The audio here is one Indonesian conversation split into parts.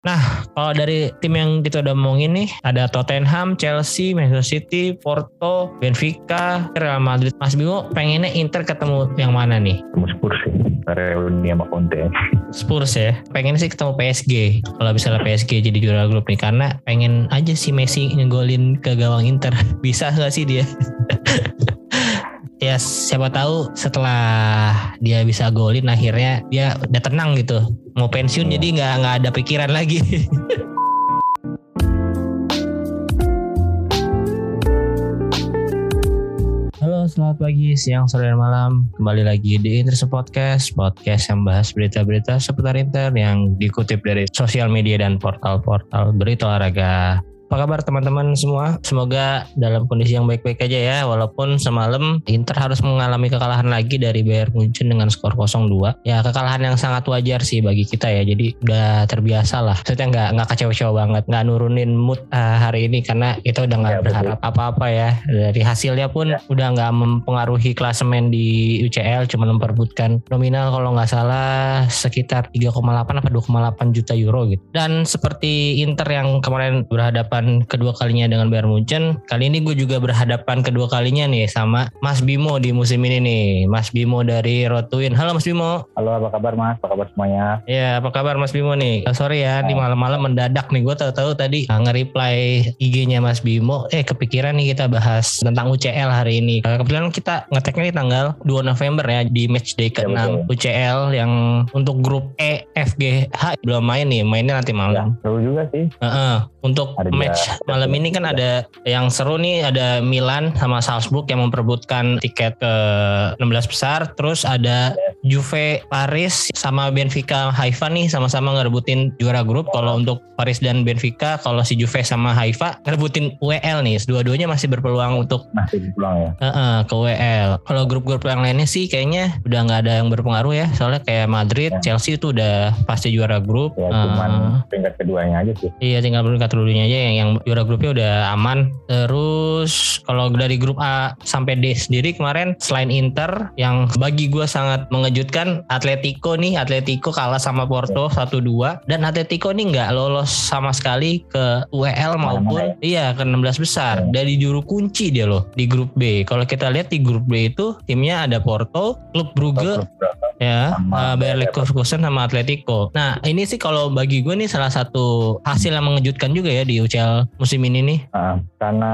Nah, kalau dari tim yang kita udah ngomongin nih, ada Tottenham, Chelsea, Manchester City, Porto, Benfica, Real Madrid. Mas Bimo pengennya Inter ketemu yang mana nih? Ketemu Spurs sih. Reuni sama Conte. Spurs ya. Pengen sih ketemu PSG. Kalau misalnya PSG jadi juara grup nih karena pengen aja si Messi ngegolin ke gawang Inter. Bisa gak sih dia? ya siapa tahu setelah dia bisa golin akhirnya dia udah tenang gitu. Mau pensiun jadi nggak nggak ada pikiran lagi. Halo, selamat pagi, siang, sore, dan malam. Kembali lagi di Inter Podcast, podcast yang bahas berita-berita seputar Inter yang dikutip dari sosial media dan portal-portal berita olahraga apa kabar teman-teman semua? Semoga dalam kondisi yang baik-baik aja ya. Walaupun semalam Inter harus mengalami kekalahan lagi dari Bayern Munchen dengan skor 0-2. Ya kekalahan yang sangat wajar sih bagi kita ya. Jadi udah terbiasa lah. Maksudnya nggak nggak kecewa-kecewa banget, nggak nurunin mood uh, hari ini karena kita udah nggak ya, berharap apa-apa ya. Dari hasilnya pun ya. udah nggak mempengaruhi klasemen di UCL, cuma memperbutkan nominal kalau nggak salah sekitar 3,8 apa 2,8 juta euro gitu. Dan seperti Inter yang kemarin berhadapan berhadapan kedua kalinya dengan Bayern Munchen. Kali ini gue juga berhadapan kedua kalinya nih sama Mas Bimo di musim ini nih. Mas Bimo dari Rotuin. Halo Mas Bimo. Halo apa kabar Mas? Apa kabar semuanya? Ya apa kabar Mas Bimo nih? Oh, sorry ya, di malam-malam mendadak nih. Gue tahu-tahu tadi nge-reply IG-nya Mas Bimo. Eh kepikiran nih kita bahas tentang UCL hari ini. Kebetulan kita ngeteknya di tanggal 2 November ya di match day ke-6 ya, UCL yang untuk grup E, F, G, H belum main nih. Mainnya nanti malam. Ya, seru juga sih. Uh -uh. Untuk Ada match malam ini kan ada yang seru nih ada Milan sama Salzburg yang memperebutkan tiket ke 16 besar. Terus ada Juve Paris sama Benfica Haifa nih sama-sama ngerebutin juara grup. Kalau untuk Paris dan Benfica, kalau si Juve sama Haifa ngerebutin WL nih. Dua-duanya masih berpeluang untuk masih berpeluang ya. Uh -uh, ke WL. Kalau grup-grup yang lainnya sih kayaknya udah nggak ada yang berpengaruh ya. Soalnya kayak Madrid, ya. Chelsea itu udah pasti juara grup. Ya, cuman uh, peringkat keduanya aja sih. Iya, tinggal peringkat keduanya aja yang, yang juara grupnya udah aman. Terus kalau dari grup A sampai D sendiri kemarin selain Inter yang bagi gue sangat mengejutkan Atletico nih Atletico kalah sama Porto 1-2 dan Atletico nih nggak lolos sama sekali ke UEL maupun iya ke 16 besar dari juru kunci dia loh di grup B. Kalau kita lihat di grup B itu timnya ada Porto, Klub Brugge, ya sama uh, Bayer Leverkusen sama Atletico. Nah ini sih kalau bagi gue nih salah satu hasil yang mengejutkan juga ya di UCL musim ini nih. Uh, karena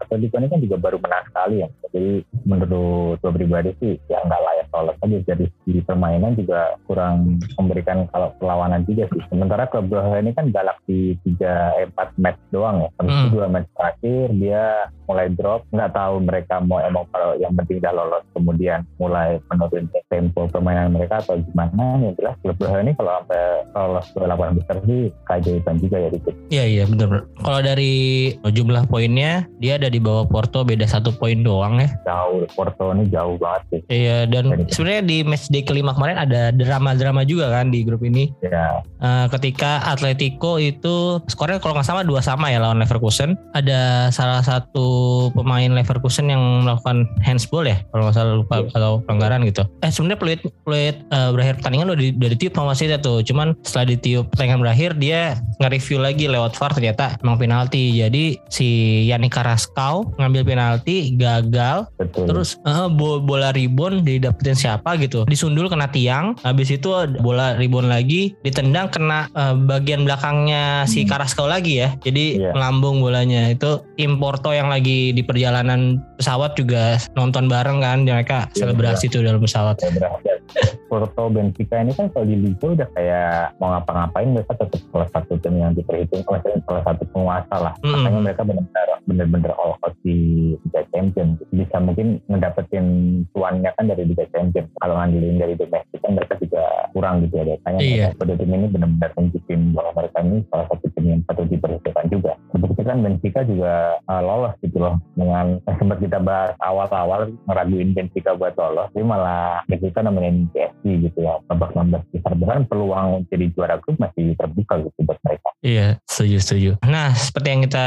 Atletico ini kan juga baru menang sekali ya. Jadi menurut gue pribadi sih ya nggak layak lolos aja. Jadi di permainan juga kurang memberikan kalau perlawanan juga sih. Sementara klub ini kan galak di tiga empat match doang ya. Terus hmm. dua match terakhir dia mulai drop. Nggak tahu mereka mau emang kalau yang penting udah lolos kemudian mulai menurun tempo permainan mereka atau gimana yang jelas klub Braga ini kalau sampai lolos ke delapan besar sih keajaiban juga ya dikit. Iya iya benar. Kalau dari jumlah poinnya dia ada di bawah Porto beda satu poin doang ya. Jauh Porto ini jauh banget sih. Iya dan sebenarnya di match day kelima kemarin ada drama-drama juga kan di grup ini. Iya. Uh, ketika Atletico itu skornya kalau nggak sama dua sama ya lawan Leverkusen. Ada salah satu pemain Leverkusen yang melakukan handsball ya kalau nggak salah lupa yeah. atau pelanggaran gitu. Eh sebenarnya peluit peluit uh, berakhir pertandingan udah, di, udah ditiup sama Wasitnya tuh. Cuman setelah ditiup pertandingan berakhir dia nge-review lagi lewat VAR ternyata emang penalti. Jadi si Yannick Carrasco ngambil penalti gagal. Betul. Terus uh, bola ribon didapetin siapa gitu. Disundul kena tiang. Habis itu bola ribon lagi ditendang kena uh, bagian belakangnya si hmm. Carrasco lagi ya. Jadi yeah. melambung bolanya. Itu tim Porto yang lagi di perjalanan pesawat juga nonton bareng kan. Mereka yeah, selebrasi yeah. tuh dalam pesawat. Porto Benfica ini kan kalau di Liga udah kayak mau ngapa-ngapain mereka tetap salah satu tim yang diperhitung maksudnya salah satu penguasa lah. Mm. makanya mereka benar-benar benar-benar all out di Liga Champions. Bisa mungkin ngedapetin tuannya kan dari Liga Champions. Kalau ngandelin dari domestik kan mereka juga kurang gitu ya makanya iya. pada tim ini benar-benar tunjukin bahwa mereka ini salah satu tim yang patut diperhitungkan juga seperti kan Benfica juga uh, lolos gitu loh dengan sempat kita bahas awal-awal ngeraguin Benfica buat lolos tapi malah Benfica nemenin PSG gitu ya babak 16 besar bahkan peluang jadi juara grup masih terbuka gitu buat mereka Iya, setuju setuju. Nah, seperti yang kita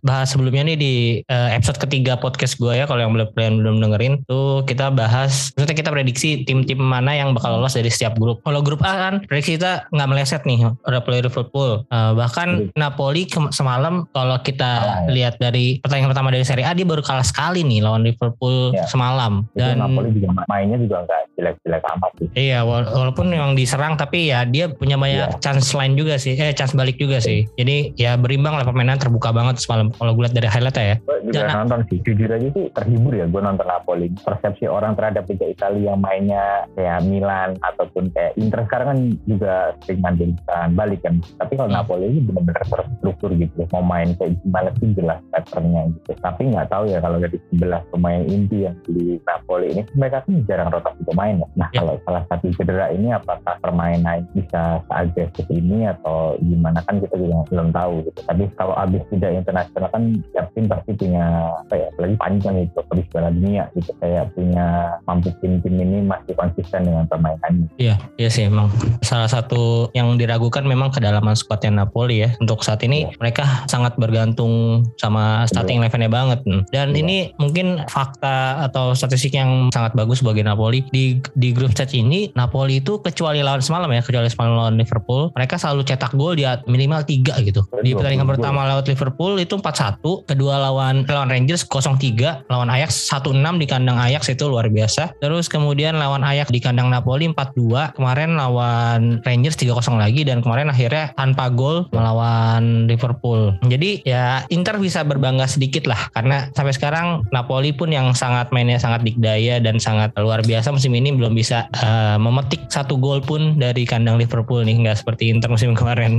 bahas sebelumnya nih di uh, episode ketiga podcast gue ya, kalau yang belum belum belum dengerin tuh kita bahas, maksudnya kita prediksi tim-tim mana yang bakal lolos dari setiap grup. Kalau grup A kan prediksi kita nggak meleset nih, udah play Liverpool. Uh, bahkan hmm. Napoli semalam kalau kita ah, ya. lihat dari pertandingan pertama dari Serie A dia baru kalah sekali nih lawan Liverpool ya. semalam. Dan Napoli juga mainnya juga nggak jelek-jelek amat sih. Iya, walaupun memang diserang tapi ya dia punya banyak ya. chance lain juga sih, eh chance balik juga sih. Jadi ya berimbang lah permainan terbuka banget semalam kalau gue lihat dari highlight ya. Gue juga Dan, nonton sih, jujur aja sih terhibur ya gue nonton Napoli. Persepsi orang terhadap Liga Italia yang mainnya kayak Milan ataupun kayak Inter sekarang kan juga sering mandiri balik kan. Tapi kalau hmm. Napoli ini benar-benar terstruktur gitu. Mau main kayak gimana sih jelas patternnya gitu. Tapi nggak tahu ya kalau dari 11 pemain inti yang di Napoli ini mereka kan jarang rotasi pemain ya. Nah ya. kalau salah satu cedera ini apakah permainan bisa seagresif ini atau gimana kan kita juga belum tahu gitu. Tapi kalau abis tidak internasional kan tiap tim pasti punya apa ya, apalagi panjang itu habis Piala Dunia gitu kayak punya mampu tim-tim ini masih konsisten dengan permainannya. Iya, iya sih emang salah satu yang diragukan memang kedalaman skuadnya Napoli ya. Untuk saat ini ya. mereka sangat bergantung sama starting elevennya banget. Dan ya. ini mungkin fakta atau statistik yang sangat bagus bagi Napoli di di grup stage ini Napoli itu kecuali lawan semalam ya, kecuali semalam lawan Liverpool, mereka selalu cetak gol di minimal tiga gitu. Di pertandingan pertama lawan Liverpool itu 4-1, kedua lawan lawan Rangers 0-3, lawan Ajax 1-6 di kandang Ajax itu luar biasa. Terus kemudian lawan Ajax di kandang Napoli 4-2, kemarin lawan Rangers 3-0 lagi dan kemarin akhirnya tanpa gol melawan Liverpool. Jadi ya Inter bisa berbangga sedikit lah karena sampai sekarang Napoli pun yang sangat mainnya sangat dikdaya dan sangat luar biasa musim ini belum bisa uh, memetik satu gol pun dari kandang Liverpool nih nggak seperti Inter musim kemarin.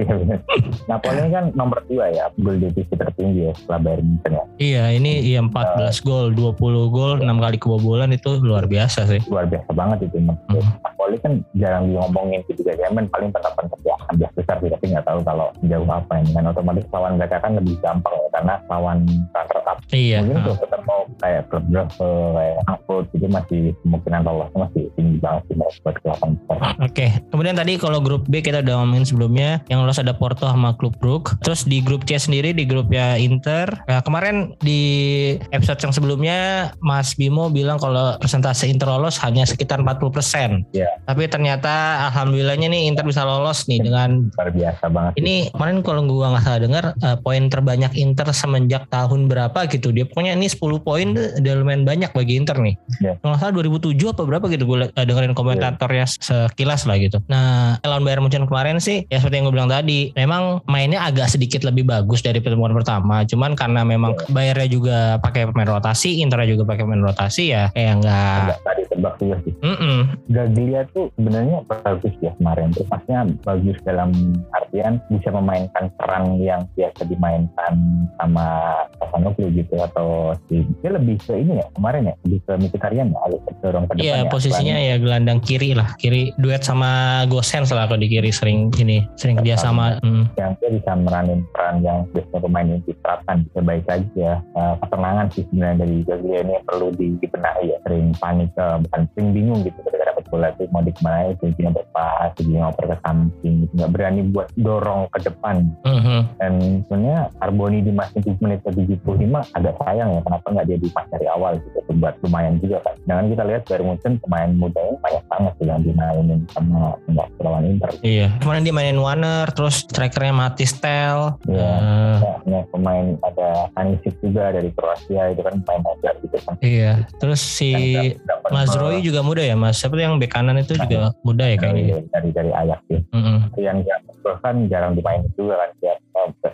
Iya, Napoli kan nomor dua ya gol divisi tertinggi ya setelah Bayern Munchen ya. Iya ini iya 14 uh, gol 20 gol 6 kali kebobolan itu luar biasa sih. Luar biasa banget itu. Hmm. Napoli kan jarang diomongin di Liga Jerman paling pendapat kerja biasa besar sih tapi nggak tahu kalau jauh apa ini kan otomatis lawan mereka kan lebih gampang ya karena lawan runner up. Iya. Mungkin untuk ketemu kayak klub kayak Frankfurt itu masih kemungkinan lolos masih tinggi banget sih buat ke Oke, okay. kemudian tadi kalau grup B kita udah ngomongin sebelumnya yang lolos ada Porto sama klub Brook. Terus di grup C sendiri di grupnya Inter. Ya, kemarin di episode yang sebelumnya Mas Bimo bilang kalau persentase Inter lolos hanya sekitar 40%. Yeah. Tapi ternyata alhamdulillahnya nih Inter bisa lolos nih dengan luar biasa banget. Ini kemarin kalau gua nggak salah dengar uh, poin terbanyak Inter semenjak tahun berapa gitu. Dia pokoknya ini 10 poin udah lumayan banyak bagi Inter nih. Yeah. Kalau nggak salah 2007 apa berapa gitu gue uh, dengerin komentatornya yeah. sekilas lah gitu. Nah, lawan Bayern Munchen kemarin sih ya seperti yang gue bilang tadi memang mainnya agak sedikit lebih bagus dari pertemuan pertama cuman karena memang yeah. bayarnya juga pakai pemain rotasi Inter juga pakai pemain rotasi ya kayak enggak tadi tebak juga sih mm -mm. Gaglia tuh sebenarnya bagus ya kemarin tuh maksudnya bagus dalam artian bisa memainkan peran yang biasa dimainkan sama Pasanoglu gitu atau si dia lebih ke ini ya kemarin ya lebih ke Mkhitaryan ya agak dorong ke depan iya ya, posisinya ya gelandang kiri lah kiri duet sama Gosens lah kalau di kiri sering ini sering kerja sama hmm. yang dia bisa meranin peran yang biasanya pemain yang diterapkan bisa baik lagi ya uh, ketenangan sih sebenarnya dari Gaglia ini yang perlu dibenahi ya sering panik uh, bukan sering bingung gitu ketika dapat bola itu mau di ke mana itu jadi berpas jadi ngoper ke samping gitu. nggak berani buat dorong ke depan mm-hmm. Dan sebenarnya Arboni di masih menit ke 75 agak sayang ya kenapa nggak dia di pas dari awal gitu buat lumayan juga kan dengan kita lihat dari Munchen pemain muda ini banyak banget sih yang dimainin sama lawan Inter iya kemarin dia mainin Warner terus strikernya Matistel. Iya. Uh, ya, pemain ada Anisic juga dari Kroasia itu kan pemain muda gitu kan. Iya. Terus si Mas Roy juga muda ya Mas. Siapa yang bek kanan itu juga muda ya kayaknya. Dari dari, dari Ajax sih. Mm -hmm. Yang kan jarang dimainin juga kan dia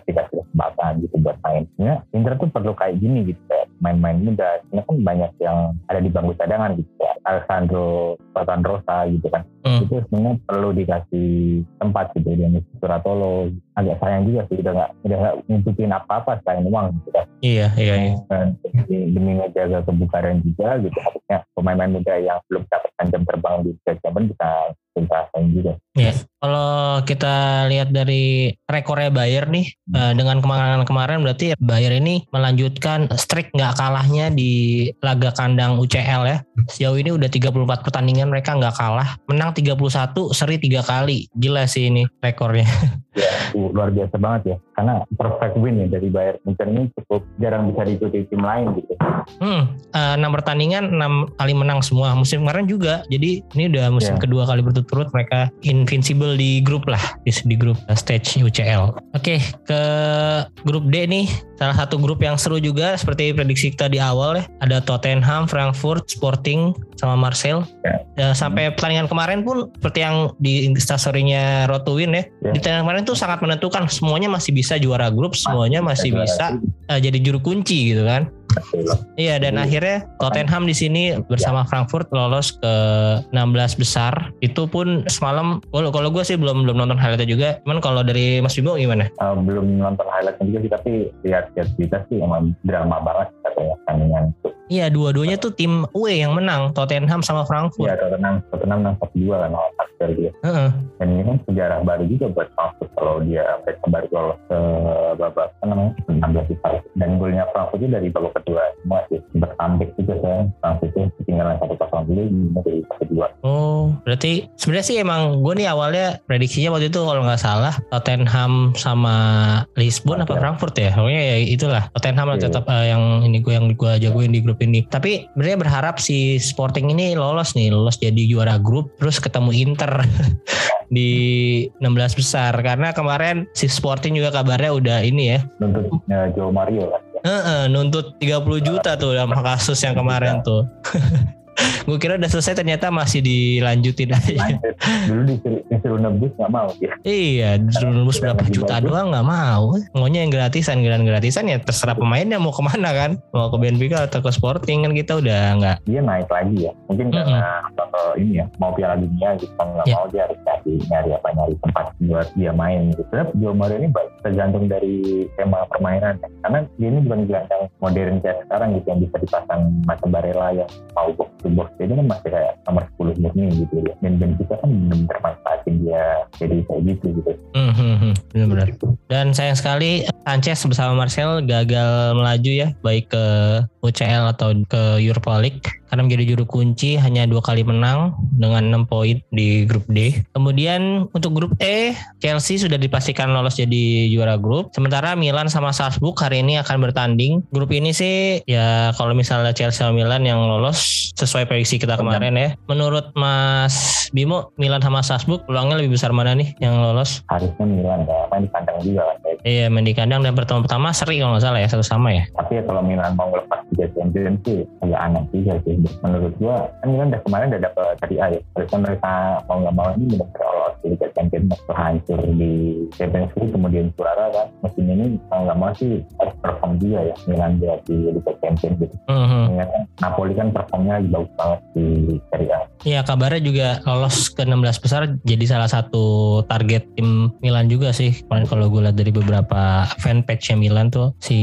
dikasih kesempatan gitu buat main. Ya, Inter tuh perlu kayak gini gitu kayak main-main muda. Ini kan banyak yang ada di bangku cadangan gitu ya. Alessandro Rosa gitu kan. Mm. Itu sebenarnya perlu dikasih tempat gitu dia Suratolo agak sayang juga sih udah nggak udah nggak ngikutin apa-apa selain uang gitu kan. Iya iya. iya. Dan demi, demi ngejaga kebukaran juga gitu harusnya pemain-pemain muda yang belum dapat mendapatkan jam terbang di Champions bisa kita juga. Ya, kalau kita lihat dari rekornya Bayer nih hmm. uh, dengan kemenangan kemarin berarti Bayer ini melanjutkan streak nggak kalahnya di laga kandang UCL ya. Sejauh ini udah 34 pertandingan mereka nggak kalah, menang 31, seri tiga kali. Gila sih ini rekornya. Ya, luar biasa banget ya. Karena perfect win ya dari Bayern Munchen ini cukup jarang bisa diikuti tim lain gitu. Hmm, uh, 6 pertandingan 6 kali menang semua. Musim kemarin juga. Jadi ini udah musim yeah. kedua kali berturut-turut mereka invincible di grup lah di, di grup stage UCL. Oke, okay, ke grup D nih salah satu grup yang seru juga seperti prediksi kita di awal ya. Ada Tottenham, Frankfurt, Sporting sama Marcel. Yeah. Ya, sampai pertandingan kemarin pun seperti yang di instastorynya Road to Win ya. Yeah. Di pertandingan kemarin tuh sangat menentukan semuanya masih bisa juara grup, semuanya masih bisa uh, jadi juru kunci gitu kan. Iya dan akhirnya Tottenham di sini bersama ya. Frankfurt lolos ke 16 besar. Itu pun semalam kalau kalau gue sih belum belum nonton highlightnya juga. Cuman kalau dari Mas Bimo gimana? Uh, belum nonton highlightnya juga sih tapi lihat-lihat berita sih emang drama banget katanya tandingan itu. Iya dua-duanya tuh tim away yang menang Tottenham sama Frankfurt. Iya Tottenham Tottenham menang satu dua kan lawan dia. Uh -uh. Dan ini kan sejarah baru juga buat Frankfurt kalau dia mereka baru lolos ke babak apa namanya 16 besar. Dan golnya Frankfurt itu dari babak kedua semua sih bertambik juga saya Frankfurt itu ketinggalan satu kosong dulu jadi satu dua. Oh berarti sebenarnya sih emang gue nih awalnya prediksinya waktu itu kalau nggak salah Tottenham sama Lisbon apa Frankfurt ya? Pokoknya ya itulah Tottenham yeah. tetap uh, yang ini gue yang gue jagoin di grup grup ini. Tapi sebenarnya berharap si Sporting ini lolos nih, lolos jadi juara grup terus ketemu Inter di 16 besar karena kemarin si Sporting juga kabarnya udah ini ya. Nuntutnya Joe Mario kan. Uh, uh, nuntut 30 juta tuh dalam kasus yang kemarin tuh. gue kira udah selesai ternyata masih dilanjutin aja. Dulu disuruh nebus gak mau dia. Iya, disuruh nebus berapa juta doang gak mau. Maunya yang gratisan, grand gratisan ya terserah pemainnya mau ke mana kan. Mau ke Benfica atau ke Sporting kan kita udah nggak. Dia naik lagi ya. Mungkin mm -hmm. karena atau ini ya mau piala dunia gitu kan nggak yeah. mau dia harus nyari nyari apa nyari tempat buat dia main gitu. Sebenarnya Joe Mario ini tergantung dari tema permainan ya. Karena dia ini bukan gelandang modern kayak sekarang gitu yang bisa dipasang macam Barella yang mau box to box jadi kan masih kayak nomor 10 murni gitu ya. Dan kita kan benar-benar manfaatin dia jadi kayak gitu gitu. Mm -hmm, benar-benar. Dan sayang sekali Sanchez bersama Marcel gagal melaju ya baik ke UCL atau ke Europa League karena menjadi juru kunci hanya dua kali menang dengan 6 poin di grup D. Kemudian untuk grup E, Chelsea sudah dipastikan lolos jadi juara grup. Sementara Milan sama Salzburg hari ini akan bertanding. Grup ini sih ya kalau misalnya Chelsea sama Milan yang lolos sesuai prediksi kita kemarin ya. Menurut Mas Bimo, Milan sama Salzburg peluangnya lebih besar mana nih yang lolos? Harusnya Milan ya, main di kandang juga kan. Iya, main di kandang dan pertemuan pertama seri kalau nggak salah ya, satu sama ya. Tapi ya kalau Milan mau lepas Liga Champions sih agak aneh juga sih. Menurut gua kan Milan udah kemarin udah dapet Serie A ya. Harusnya mereka mau nggak mau ini benar lolos di Liga Champions hancur di Champions League kemudian juara kan. Musim ini mau nggak mau sih harus perform juga ya. Milan dia di Liga Champions gitu. Mm-hmm. kan? Napoli kan performnya bagus banget di Serie A. Iya kabarnya juga lolos ke 16 besar jadi salah satu target tim Milan juga sih. Kemarin kalau gue lihat dari beberapa fanpage-nya Milan tuh si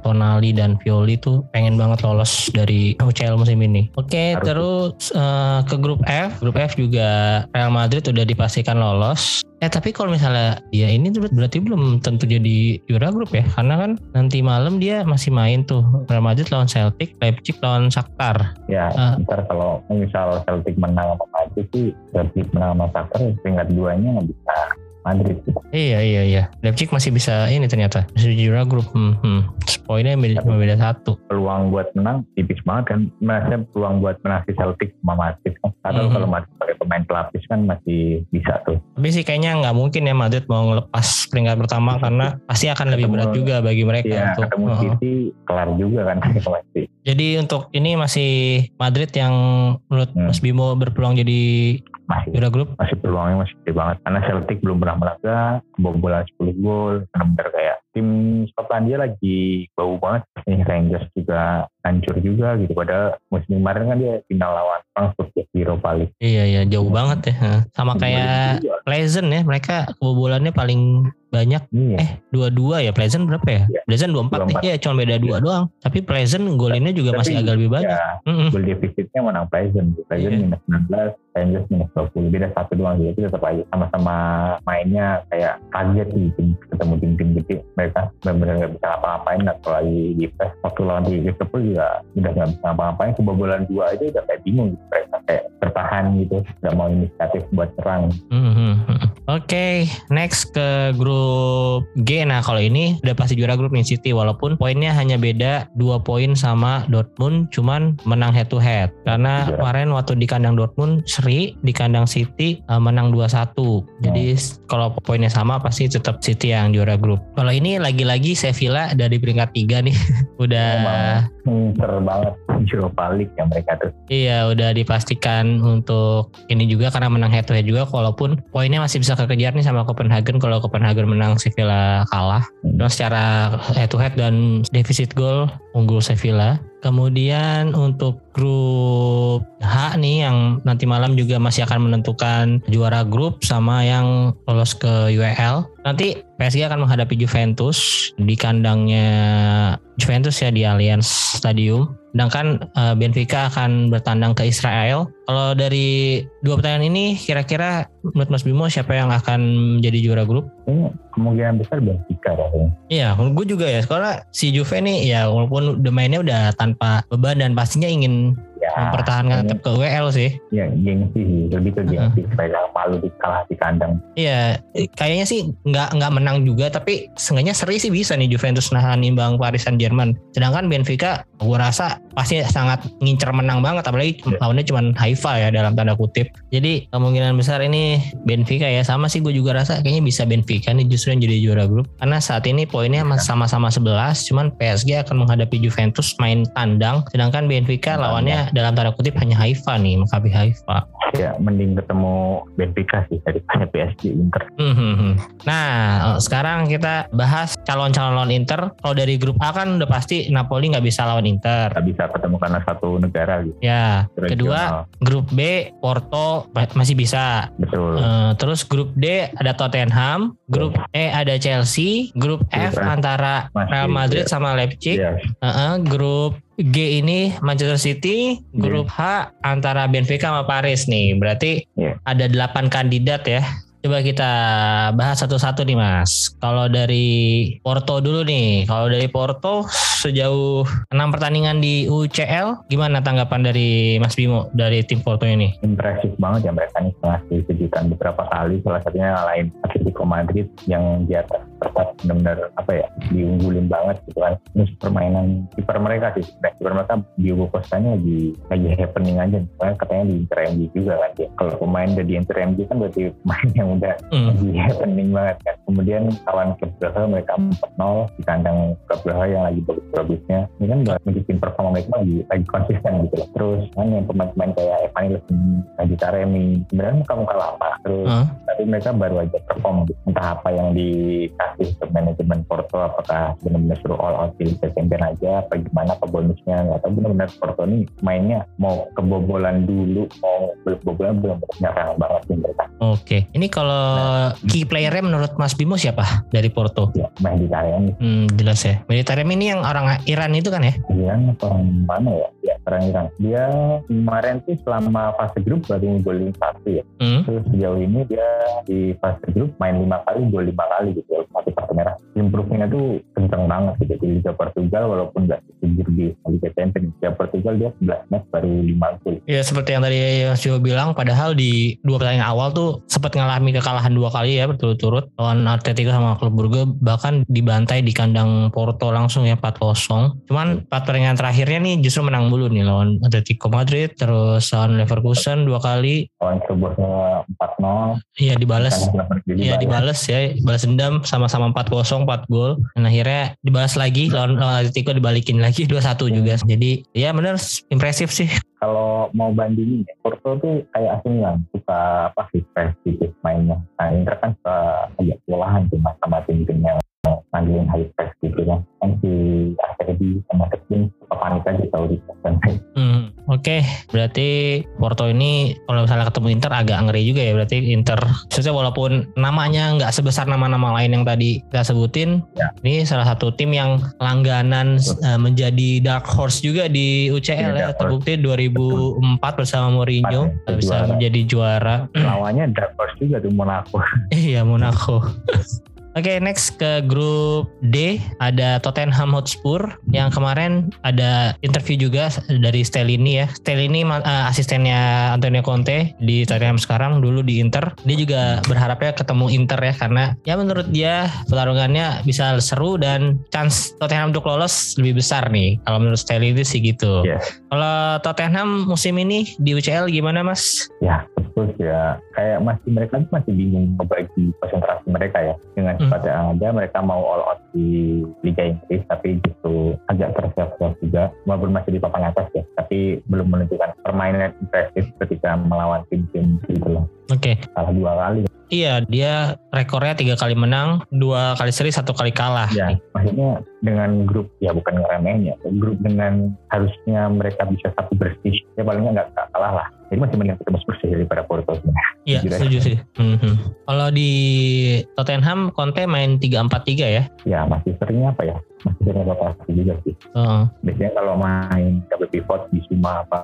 Tonali dan Violi tuh pengen banget lolos dari UCL musim ini. Oke, okay, terus uh, ke grup F. Grup F juga Real Madrid udah dipastikan lolos. Eh tapi kalau misalnya ya ini berarti belum tentu jadi juara grup ya karena kan nanti malam dia masih main tuh Real Madrid lawan Celtic, Leipzig lawan Shakhtar. Ya, uh, ntar kalau misal Celtic menang sama Madrid sih Celtic menang sama Shakhtar peringkat duanya nggak bisa Madrid. Iya iya iya. Leipzig masih bisa ini ternyata masih juara grup. Hmm, hmm. Poinnya beda, beda satu. Peluang buat menang tipis banget kan. Masih peluang buat menang si Celtic sama Madrid kan. Atau hmm. kalau Madrid pakai pemain pelapis kan masih bisa tuh. Tapi sih kayaknya nggak mungkin ya Madrid mau ngelepas peringkat pertama karena pasti akan lebih berat juga bagi mereka iya, untuk ketemu uh -huh. City kelar juga kan pasti. Jadi untuk ini masih Madrid yang menurut hmm. Mas Bimo berpeluang jadi masih juara grup? masih peluangnya masih gede banget. Karena Celtic belum pernah melaga kebobolan 10 gol benar-benar kayak tim Skotlandia lagi bau banget. Ini Rangers juga hancur juga gitu. Padahal musim kemarin kan dia final lawan Frankfurt ya di Europa League. Iya iya jauh banget ya. Sama kayak Pleasant ya mereka kebobolannya paling banyak iya. eh dua-dua ya Pleasant berapa ya? ya. Pleasant dua empat nih ya cuma beda dua ya. doang. Tapi Pleasant golinnya juga Tapi, masih agak lebih banyak. Ya, mm -hmm. Gol defisitnya menang Pleasant. Pleasant yeah. minus 19, Rangers minus 20 beda satu doang jadi tetap aja sama-sama mainnya kayak kaget gitu ketemu tim-tim gede mereka benar-benar nggak bisa apa-apain atau lagi di press waktu lawan di Liverpool juga udah nggak bisa apa-apain kebobolan dua itu udah kayak bingung gitu mereka kayak bertahan gitu nggak mau inisiatif buat serang mm -hmm. Oke, okay, next ke grup G. Nah, kalau ini udah pasti juara grup Man City walaupun poinnya hanya beda dua poin sama Dortmund, cuman menang head to head. Karena yeah. kemarin waktu di kandang Dortmund seri, di kandang City uh, menang 2-1. Jadi hmm. kalau poinnya sama pasti tetap City yang juara grup. Kalau ini lagi-lagi Sevilla dari peringkat tiga nih, udah pinter banget Europa League ya mereka tuh. Iya, udah dipastikan untuk ini juga karena menang head to head juga walaupun poinnya masih bisa kekejar nih sama Copenhagen kalau Copenhagen menang Sevilla kalah. Hmm. Dan secara head to head dan defisit gol unggul Sevilla. Kemudian untuk grup H nih yang nanti malam juga masih akan menentukan juara grup sama yang lolos ke UEL. Nanti PSG akan menghadapi Juventus di kandangnya Juventus ya di Allianz Stadium. Sedangkan uh, Benfica akan bertandang ke Israel. Kalau dari dua pertandingan ini kira-kira menurut Mas Bimo siapa yang akan menjadi juara grup? Ini kemungkinan besar Benfica ya. Iya, gue juga ya. Karena si Juve nih ya walaupun udah mainnya udah tanpa beban dan pastinya ingin mempertahankan tetap ke WL sih. Ya gengsi sih, lebih ke gengsi uh. supaya malu kalah di kandang. Iya, kayaknya sih nggak nggak menang juga, tapi seenggaknya seri sih bisa nih Juventus nahan imbang Paris Saint Germain. Sedangkan Benfica, gue rasa pasti sangat ngincer menang banget, apalagi yeah. lawannya cuma Haifa ya dalam tanda kutip. Jadi kemungkinan besar ini Benfica ya sama sih gue juga rasa kayaknya bisa Benfica nih justru yang jadi juara grup. Karena saat ini poinnya iya. sama-sama 11, cuman PSG akan menghadapi Juventus main tandang, sedangkan Benfica lawannya dalam tanda kutip hanya Haifa nih, Maccabi Haifa. Ya, mending ketemu Benfica sih daripada PSG Inter. Mm-hmm. Nah, eh, sekarang kita bahas calon-calon lawan Inter. Kalau dari grup A kan udah pasti Napoli nggak bisa lawan Inter. Nggak bisa ketemu karena satu negara gitu. Ya. Regional. Kedua, grup B Porto masih bisa. Betul. Uh, terus grup D ada Tottenham, grup E ada Chelsea, grup F antara Real Madrid ya. sama Leipzig. Ya. Uh-uh, grup G ini Manchester City, grup H antara Benfica sama Paris nih. Berarti yeah. ada delapan kandidat ya. Coba kita bahas satu-satu nih Mas. Kalau dari Porto dulu nih. Kalau dari Porto sejauh enam pertandingan di UCL, gimana tanggapan dari Mas Bimo dari tim Porto ini? Impresif banget ya mereka nih ngasih kejutan beberapa kali. Salah satunya lain Atletico Madrid yang di atas benar-benar apa ya diunggulin banget gitu kan. Terus permainan kiper mereka sih. Nah, kiper mereka Diogo Costanya lagi lagi happening aja. Soalnya katanya di Inter MG juga kan. Kalau pemain udah di Inter MG kan berarti pemain yang udah mm. lagi happening banget kan. Kemudian kawan klub Braha mereka 4-0 di kandang klub Braha yang lagi bagus-bagusnya. Ini kan udah menunjukin performa mereka lagi, lagi konsisten gitu loh. Terus kan yang pemain-pemain kayak Evan Nilsson, Adi Taremi, sebenarnya muka-muka lama. Terus uh. Tapi mereka baru aja perform. Entah apa yang dikasih ke manajemen Porto, apakah benar-benar suruh all out di Liga Champion aja, apa gimana apa bonusnya, atau benar-benar Porto ini mainnya mau kebobolan dulu, mau kebobolan belum nyerang banget sih mereka. Oke, okay. ini kalau kalau key playernya menurut Mas Bimo siapa dari Porto? Ya, Mkhitaryan. Hmm, jelas ya. Mkhitaryan ini yang orang Iran itu kan ya? Iran atau mana ya? Ya, orang Iran. Dia kemarin sih selama fase grup baru golin satu ya. Hmm. Terus sejauh ini dia di fase grup main lima kali, gol lima kali gitu. Satu kartu merah. Improve-nya tuh kenceng banget gitu. Di Liga Portugal walaupun nggak sejujur di Liga Champions. Liga Portugal dia 11 match baru lima gol. Ya seperti yang tadi Mas Bimo bilang, padahal di dua pertandingan awal tuh sempat ngalami kekalahan dua kali ya berturut-turut lawan Atletico sama klub Brugge bahkan dibantai di kandang Porto langsung ya 4-0. Cuman empat pertandingan terakhirnya nih justru menang dulu nih lawan Atletico Madrid terus lawan Leverkusen dua kali. Lawan Clubnya 4-0. Iya dibales. Iya dibales ya, balas dendam sama-sama 4-0 4 gol. Dan akhirnya dibalas lagi lawan, lawan Atletico dibalikin lagi 2-1 juga. Jadi ya benar impresif sih kalau mau bandingin ya, Porto tuh kayak AC Milan suka apa sih fresh gitu mainnya. Nah Inter kan suka agak kelelahan tuh sama tim-tim yang ngandelin high press gitu kan. Kan si Acerbi sama suka panik aja tahu di. Hmm, Oke, okay. berarti Porto ini kalau misalnya ketemu Inter agak ngeri juga ya. Berarti Inter, maksudnya walaupun namanya nggak sebesar nama-nama lain yang tadi kita sebutin, ya. ini salah satu tim yang langganan uh, menjadi dark horse juga di UCL ya. ya terbukti 2004 Betul. bersama Mourinho ya, bisa juara. menjadi juara. Lawannya dark horse juga tuh Monaco. iya Monaco. Oke, okay, next ke grup D ada Tottenham Hotspur yang kemarin ada interview juga dari Stellini ya. Stellini uh, asistennya Antonio Conte di Tottenham sekarang dulu di Inter. Dia juga berharapnya ketemu Inter ya karena ya menurut dia pertarungannya bisa seru dan chance Tottenham untuk lolos lebih besar nih. Kalau menurut Stellini sih gitu. Yeah. Kalau Tottenham musim ini di UCL gimana Mas? Ya, betul ya. Kayak masih mereka masih bingung membagi konsentrasi mereka ya dengan hmm. pada ada mereka mau all out di Liga Inggris tapi justru agak tersiap-siap juga walaupun masih di papan atas ya tapi belum menunjukkan permainan impresif ketika melawan tim-tim gitu loh. Oke. Okay. Salah dua kali. Iya, dia rekornya tiga kali menang, dua kali seri, satu kali kalah. Ya, maksudnya dengan grup ya bukan ngeremehin ya, grup dengan harusnya mereka bisa satu bersih, ya palingnya nggak kalah lah. Jadi masih mending ketemu Spurs daripada Porto Iya, setuju sih. Mm-hmm. Kalau di Tottenham, Conte main tiga empat tiga ya? Ya, masih seringnya apa ya? Masih sering rotasi juga sih. Uh. Biasanya kalau main double pivot di Suma apa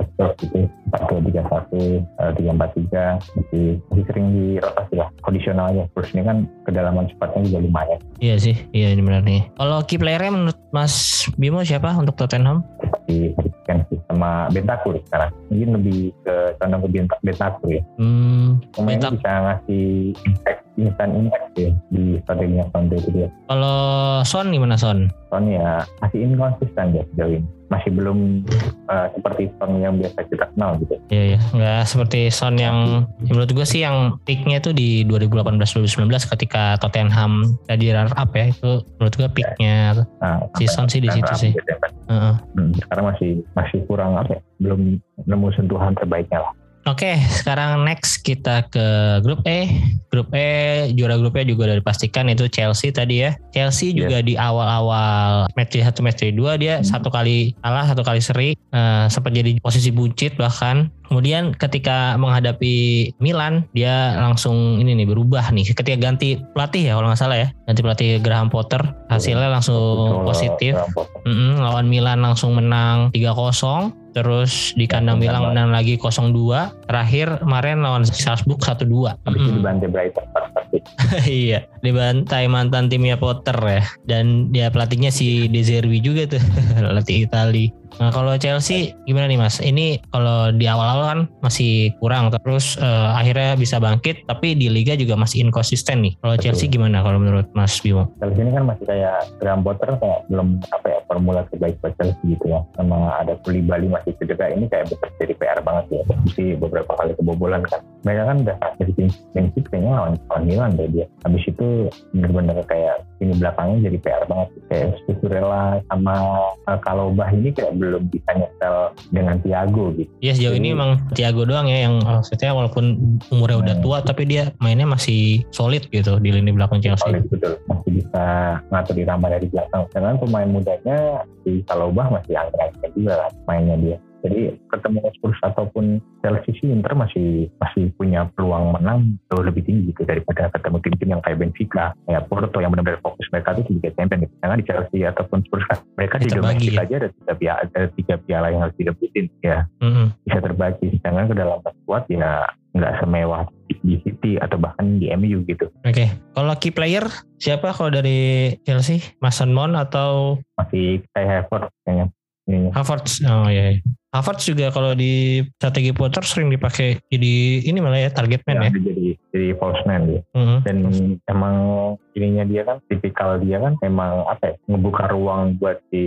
Spurs gitu empat dua tiga satu eh, tiga empat tiga masih masih sering dirotasi lah. Kondisional aja. Terus ini kan kedalaman cepatnya juga lumayan. Iya sih, iya ini benar nih. Kalau key playernya menurut Mas Bimo siapa untuk Tottenham? Di kan sih sama Bentakur sekarang. Mungkin lebih ke condong ke Bentakur ya. Hmm, Pemainnya bisa ngasih impact instan impact ya di strateginya Conte itu dia. Kalau Son gimana Son? Son ya masih inkonsisten ya sejauh ini masih belum uh, seperti Son yang biasa kita kenal gitu. Iya iya, nggak seperti Son yang ya menurut gue sih yang peaknya itu di 2018-2019 ketika Tottenham tadi runner up ya itu menurut gue peaknya nah, si Son sih di situ sih. Uh -uh. Hmm, sekarang masih masih kurang apa ya, belum nemu sentuhan terbaiknya lah. Oke, sekarang next kita ke grup E. Grup E juara grupnya juga udah dipastikan itu Chelsea tadi ya. Chelsea yeah. juga di awal-awal match satu match dua dia hmm. satu kali kalah, satu kali seri, uh, sempat jadi posisi buncit bahkan. Kemudian ketika menghadapi Milan, dia langsung ini nih berubah nih. Ketika ganti pelatih ya kalau nggak salah ya, ganti pelatih Graham Potter, hasilnya langsung positif. Mm -hmm, lawan Milan langsung menang 3-0 terus di kandang bilang menang lagi 0-2 terakhir kemarin lawan Salzburg 1-2 habis itu dibantai Brighton iya dibantai mantan timnya Potter ya. Dan dia pelatihnya si De Zerbi juga tuh pelatih Itali Nah kalau Chelsea gimana nih mas? Ini kalau di awal-awal kan masih kurang terus uh, akhirnya bisa bangkit tapi di Liga juga masih inkonsisten nih. Kalau Chelsea gimana kalau menurut Mas Bimo? Chelsea ini kan masih kayak Graham Potter kayak belum apa ya formula terbaik buat Chelsea gitu ya. Sama ada Kuli Bali masih cedera ini kayak betul jadi PR banget ya. Mesti beberapa kali kebobolan kan. Mereka kan udah dari prinsip kayaknya lawan, lawan Milan deh dia. Habis itu bener-bener kayak ini belakangnya jadi PR banget. Kayak Strukturela sama uh, Kalobah ini kayak belum bisa nyetel dengan Tiago gitu. Iya sejauh ini emang Tiago doang ya yang maksudnya walaupun umurnya udah hmm. tua tapi dia mainnya masih solid gitu di lini belakang Chelsea. Solid betul, masih bisa ngatur irama dari belakang. Dengan pemain mudanya si Salobah masih angkat-angkat juga lah mainnya dia. Jadi ketemu Spurs ataupun Chelsea sih Inter masih masih punya peluang menang jauh lebih tinggi gitu daripada ketemu tim-tim yang kayak Benfica, kayak Porto yang benar-benar fokus mereka itu di Liga Champions gitu. Karena di Chelsea ataupun Spurs kan mereka di domestik ya. aja ada tiga piala, ada tiga piala yang harus direbutin ya. Mm-hmm. Bisa terbagi. Sedangkan ke dalam squad ya nggak semewah di City atau bahkan di MU gitu. Oke, okay. kalau key player siapa kalau dari Chelsea? Mason Mount atau masih kayak Havertz kayaknya. Havertz, oh iya. iya. Havertz juga kalau di strategi Potter sering dipakai jadi ini malah ya target man ya. ya. Jadi jadi false man dia. Mm-hmm. Dan emang ininya dia kan tipikal dia kan emang apa ya ngebuka ruang buat di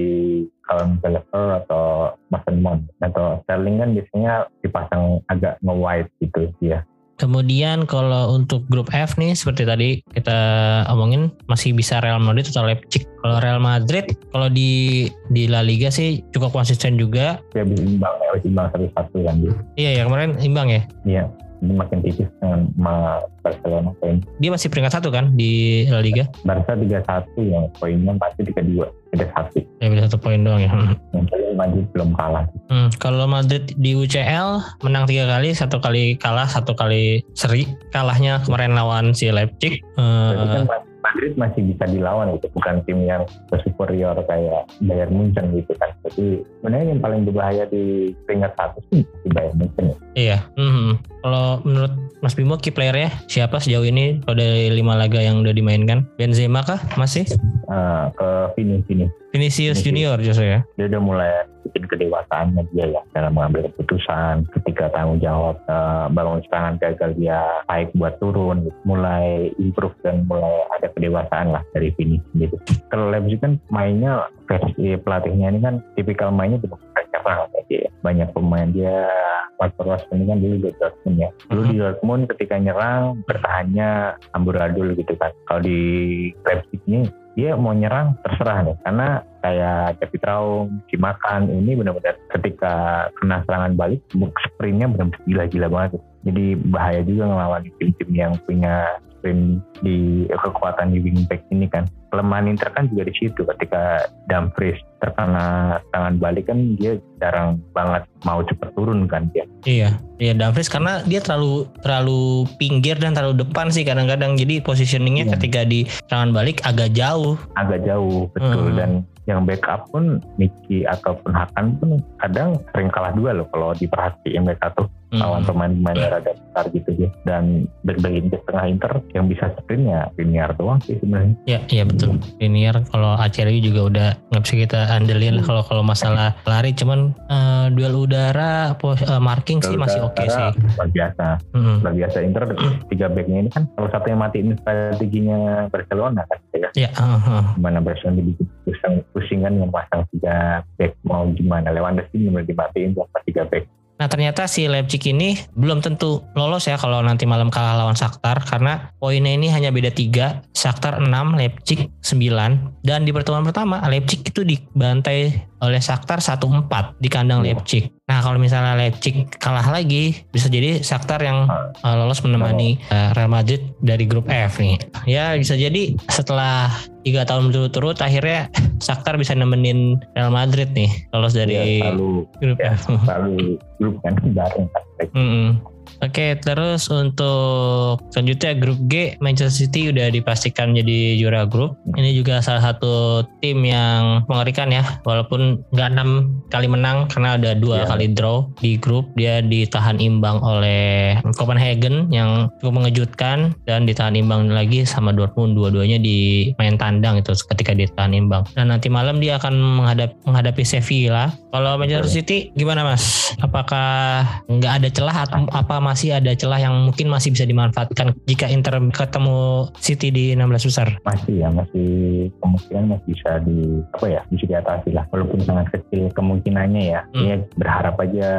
kalau misalnya atau Mason Mount atau Sterling kan biasanya dipasang agak nge-wide gitu dia. Kemudian kalau untuk grup F nih seperti tadi kita omongin masih bisa Real Madrid atau Leipzig. Kalau Real Madrid kalau di di La Liga sih cukup konsisten juga. Ya imbang ya imbang satu satu kan. Iya ya kemarin imbang ya. Iya. Ini makin tipis dengan Barcelona poin. Dia masih peringkat satu kan di La Liga? Barca 31 yang poinnya masih 32 beda satu ya beda satu poin doang ya yang Madrid belum kalah hmm, kalau Madrid di UCL menang tiga kali satu kali kalah satu kali seri kalahnya kemarin lawan si Leipzig uh, kan Madrid masih bisa dilawan gitu. Bukan tim yang superior kayak Bayern Munchen gitu kan. Jadi sebenarnya yang paling berbahaya di peringkat satu sih di Bayern Munchen ya. iya. Mm -hmm. kalau menurut Mas Bimo key player ya siapa sejauh ini? Kalau dari lima laga yang udah dimainkan? Benzema kah? Masih uh, ke Vini Vini. Vinicius Junior justru ya? Dia udah mulai bikin kedewasaannya dia ya dalam mengambil keputusan ketika tanggung jawab uh, bangun serangan gagal dia baik buat turun gitu. mulai improve dan mulai ada kedewasaan lah dari Vini gitu kalau Leipzig kan mainnya versi pelatihnya ini kan tipikal mainnya belum siapa ya. banyak pemain dia Walter Ross ini kan dulu di Dortmund ya. Dulu di Dortmund ketika nyerang bertahannya amburadul gitu kan. Kalau di Leipzig ini dia mau nyerang terserah nih. Karena kayak David Raum, Cimakan ini benar-benar ketika kena serangan balik sprintnya benar-benar gila-gila banget. Jadi bahaya juga ngelawan tim-tim yang punya di kekuatan di wingback ini kan kelemahan Inter kan juga di situ ketika Dumfries terkena tangan balik kan dia jarang banget mau cepat turun kan dia. Iya, iya Dumfries karena dia terlalu terlalu pinggir dan terlalu depan sih kadang-kadang jadi positioningnya iya. ketika di tangan balik agak jauh. Agak jauh betul hmm. dan yang backup pun Niki ataupun Hakan pun kadang sering kalah juga loh kalau diperhatiin mereka tuh hmm. lawan pemain-pemain yang rada besar gitu ya dan back-back di tengah Inter yang bisa sprint ya Liniar doang sih sebenarnya. Iya iya betul. Liniar kalau Aceri juga udah nggak bisa kita andelin lah kalau kalau masalah lari cuman uh, duel udara uh, marking duel sih masih oke okay sih. Luar biasa. Hmm. Luar biasa Inter tiga backnya ini kan salah satu yang matiin strateginya Barcelona kan ya. Iya. Uh, uh. Mana Barcelona dibikin pusing kan yang pasang tiga back mau gimana Lewandowski benar dimatiin buat tiga back Nah ternyata si Leipzig ini belum tentu lolos ya kalau nanti malam kalah lawan Shakhtar karena poinnya ini hanya beda 3, Shakhtar 6, Leipzig 9 dan di pertemuan pertama Leipzig itu dibantai oleh Shakhtar 1-4 di kandang iya. Leipzig. Nah kalau misalnya Leipzig kalah lagi bisa jadi Shakhtar yang uh, lolos menemani uh, Real Madrid dari grup F nih. Ya bisa jadi setelah tiga tahun berturut-turut akhirnya Shakhtar bisa nemenin Real Madrid nih lolos dari ya, selalu, grup ya, F. Selalu grup kan bareng. Mm -hmm. Oke, terus untuk selanjutnya grup G Manchester City udah dipastikan jadi juara grup. Ini juga salah satu tim yang mengerikan ya, walaupun nggak enam kali menang karena ada dua yeah. kali draw di grup. Dia ditahan imbang oleh Copenhagen yang cukup mengejutkan dan ditahan imbang lagi sama Dortmund dua-duanya di main tandang itu ketika ditahan imbang. Dan nanti malam dia akan menghadap, menghadapi Sevilla. Kalau Manchester City gimana Mas? Apakah nggak ada celah atau apa masih ada celah yang mungkin masih bisa dimanfaatkan jika Inter ketemu City di 16 besar? Masih ya, masih kemungkinan masih bisa di apa ya, bisa diatasi lah. Walaupun sangat kecil kemungkinannya ya. Hmm. Ya berharap aja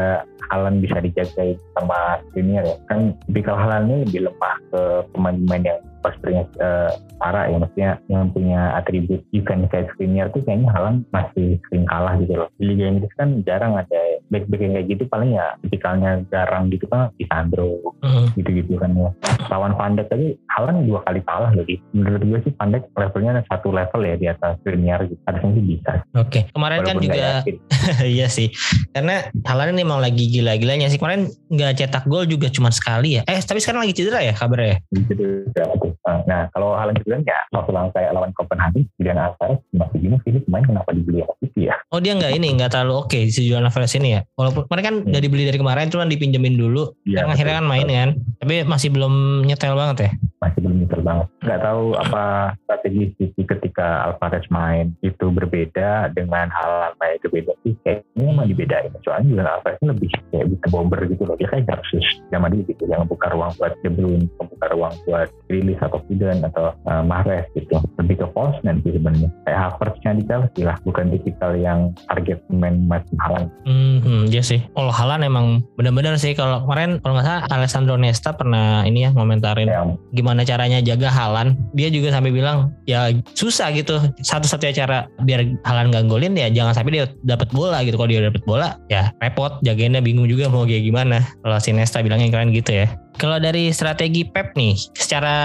Halan bisa dijaga sama Junior ya. Kan tipikal Halan ini lebih lemah ke pemain-pemain yang posturnya uh, parah ya maksudnya yang punya atribut event kayak Skriniar tuh kayaknya Halan masih sering kalah gitu loh. Di Liga Inggris kan jarang ada back-back yang kayak gitu paling ya tipikalnya jarang gitu kan di Sandro mm. gitu-gitu kan ya. Lawan Pandek tadi Halan dua kali kalah lagi menurut gue sih Pandek levelnya satu level ya di atas Skriniar gitu. Harusnya sih bisa. Oke okay. kemarin kan Walaupun kan juga iya sih karena Halan ini emang lagi gila-gilanya sih. Kemarin nggak cetak gol juga cuma sekali ya. Eh tapi sekarang lagi cedera ya kabarnya cedera Nah, kalau hal yang kedua ya waktu lawan kayak lawan Copenhagen, Julian Alvarez masih bingung sih pemain kenapa dibeli sama City ya. Oh dia nggak ini nggak terlalu oke okay, si Julian Alvarez ini ya. Walaupun mereka kan hmm. udah dibeli dari kemarin cuma dipinjemin dulu. Ya, kan akhirnya kan main kan. Tapi masih belum nyetel banget ya. Masih belum nyetel banget. Nggak tahu apa strategi City ketika Alvarez main itu berbeda dengan hal lain itu beda sih. Kayaknya emang dibedain. Soalnya Julian Alvarez lebih kayak bisa bomber gitu loh. Dia kayak harus sama dia gitu. Yang buka ruang buat De Bruyne, membuka ruang buat rilis atau Zidane atau uh, Mahrez gitu lebih ke false nanti sebenarnya kayak Havertznya di Chelsea lah bukan tipikal yang target pemain macam Halan hmm, iya sih kalau Halan emang benar-benar sih kalau kemarin kalau nggak salah Alessandro Nesta pernah ini ya ngomentarin ya. gimana caranya jaga Halan. Dia juga sampai bilang ya susah gitu. Satu-satunya cara biar Halan gak golin ya jangan sampai dia dapat bola gitu. Kalau dia dapat bola ya repot jagainnya bingung juga mau kayak gimana. Kalau si Nesta bilangnya keren gitu ya. Kalau dari strategi Pep nih, secara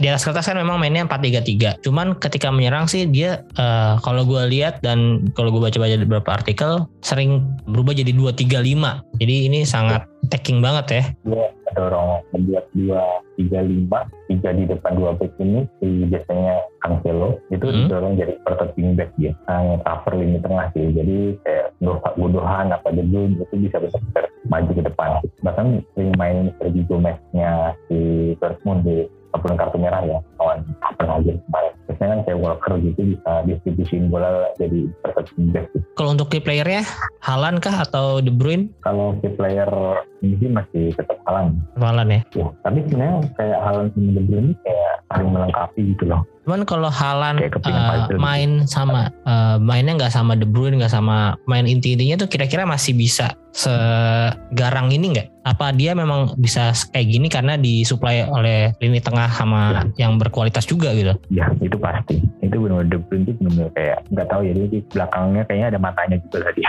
di atas kertas kan memang mainnya 4-3-3. Cuman ketika menyerang sih dia uh, kalau gue lihat dan kalau gue baca-baca beberapa artikel sering berubah jadi 2-3-5. Jadi ini sangat taking banget ya. Dia dorong membuat dua tiga lima tiga di depan dua back ini si biasanya Cancelo itu hmm. didorong jadi protecting back dia yang cover lini tengah sih jadi kayak Gudohan apa Debun itu bisa benar maju ke depan bahkan sering main Sergio Gomez-nya si Dortmund di ataupun kartu merah ya kawan Copenhagen kemarin biasanya kan kayak Walker gitu bisa distribusiin bola jadi back gitu. kalau untuk key playernya Halan kah atau De Bruyne kalau key player ini sih masih tetap Halan Halan ya? ya tapi sebenarnya kayak Halan sama De Bruyne kayak saling melengkapi gitu loh Cuman kalau Halan uh, main sama uh, mainnya nggak sama De Bruyne nggak sama main inti-intinya tuh kira-kira masih bisa segarang ini nggak? Apa dia memang bisa kayak gini karena disuplai oleh lini tengah sama ya. yang berkualitas juga gitu? Ya itu pasti. Itu benar-benar De Bruyne itu benar-benar kayak nggak tahu ya di belakangnya kayaknya ada matanya juga tadi.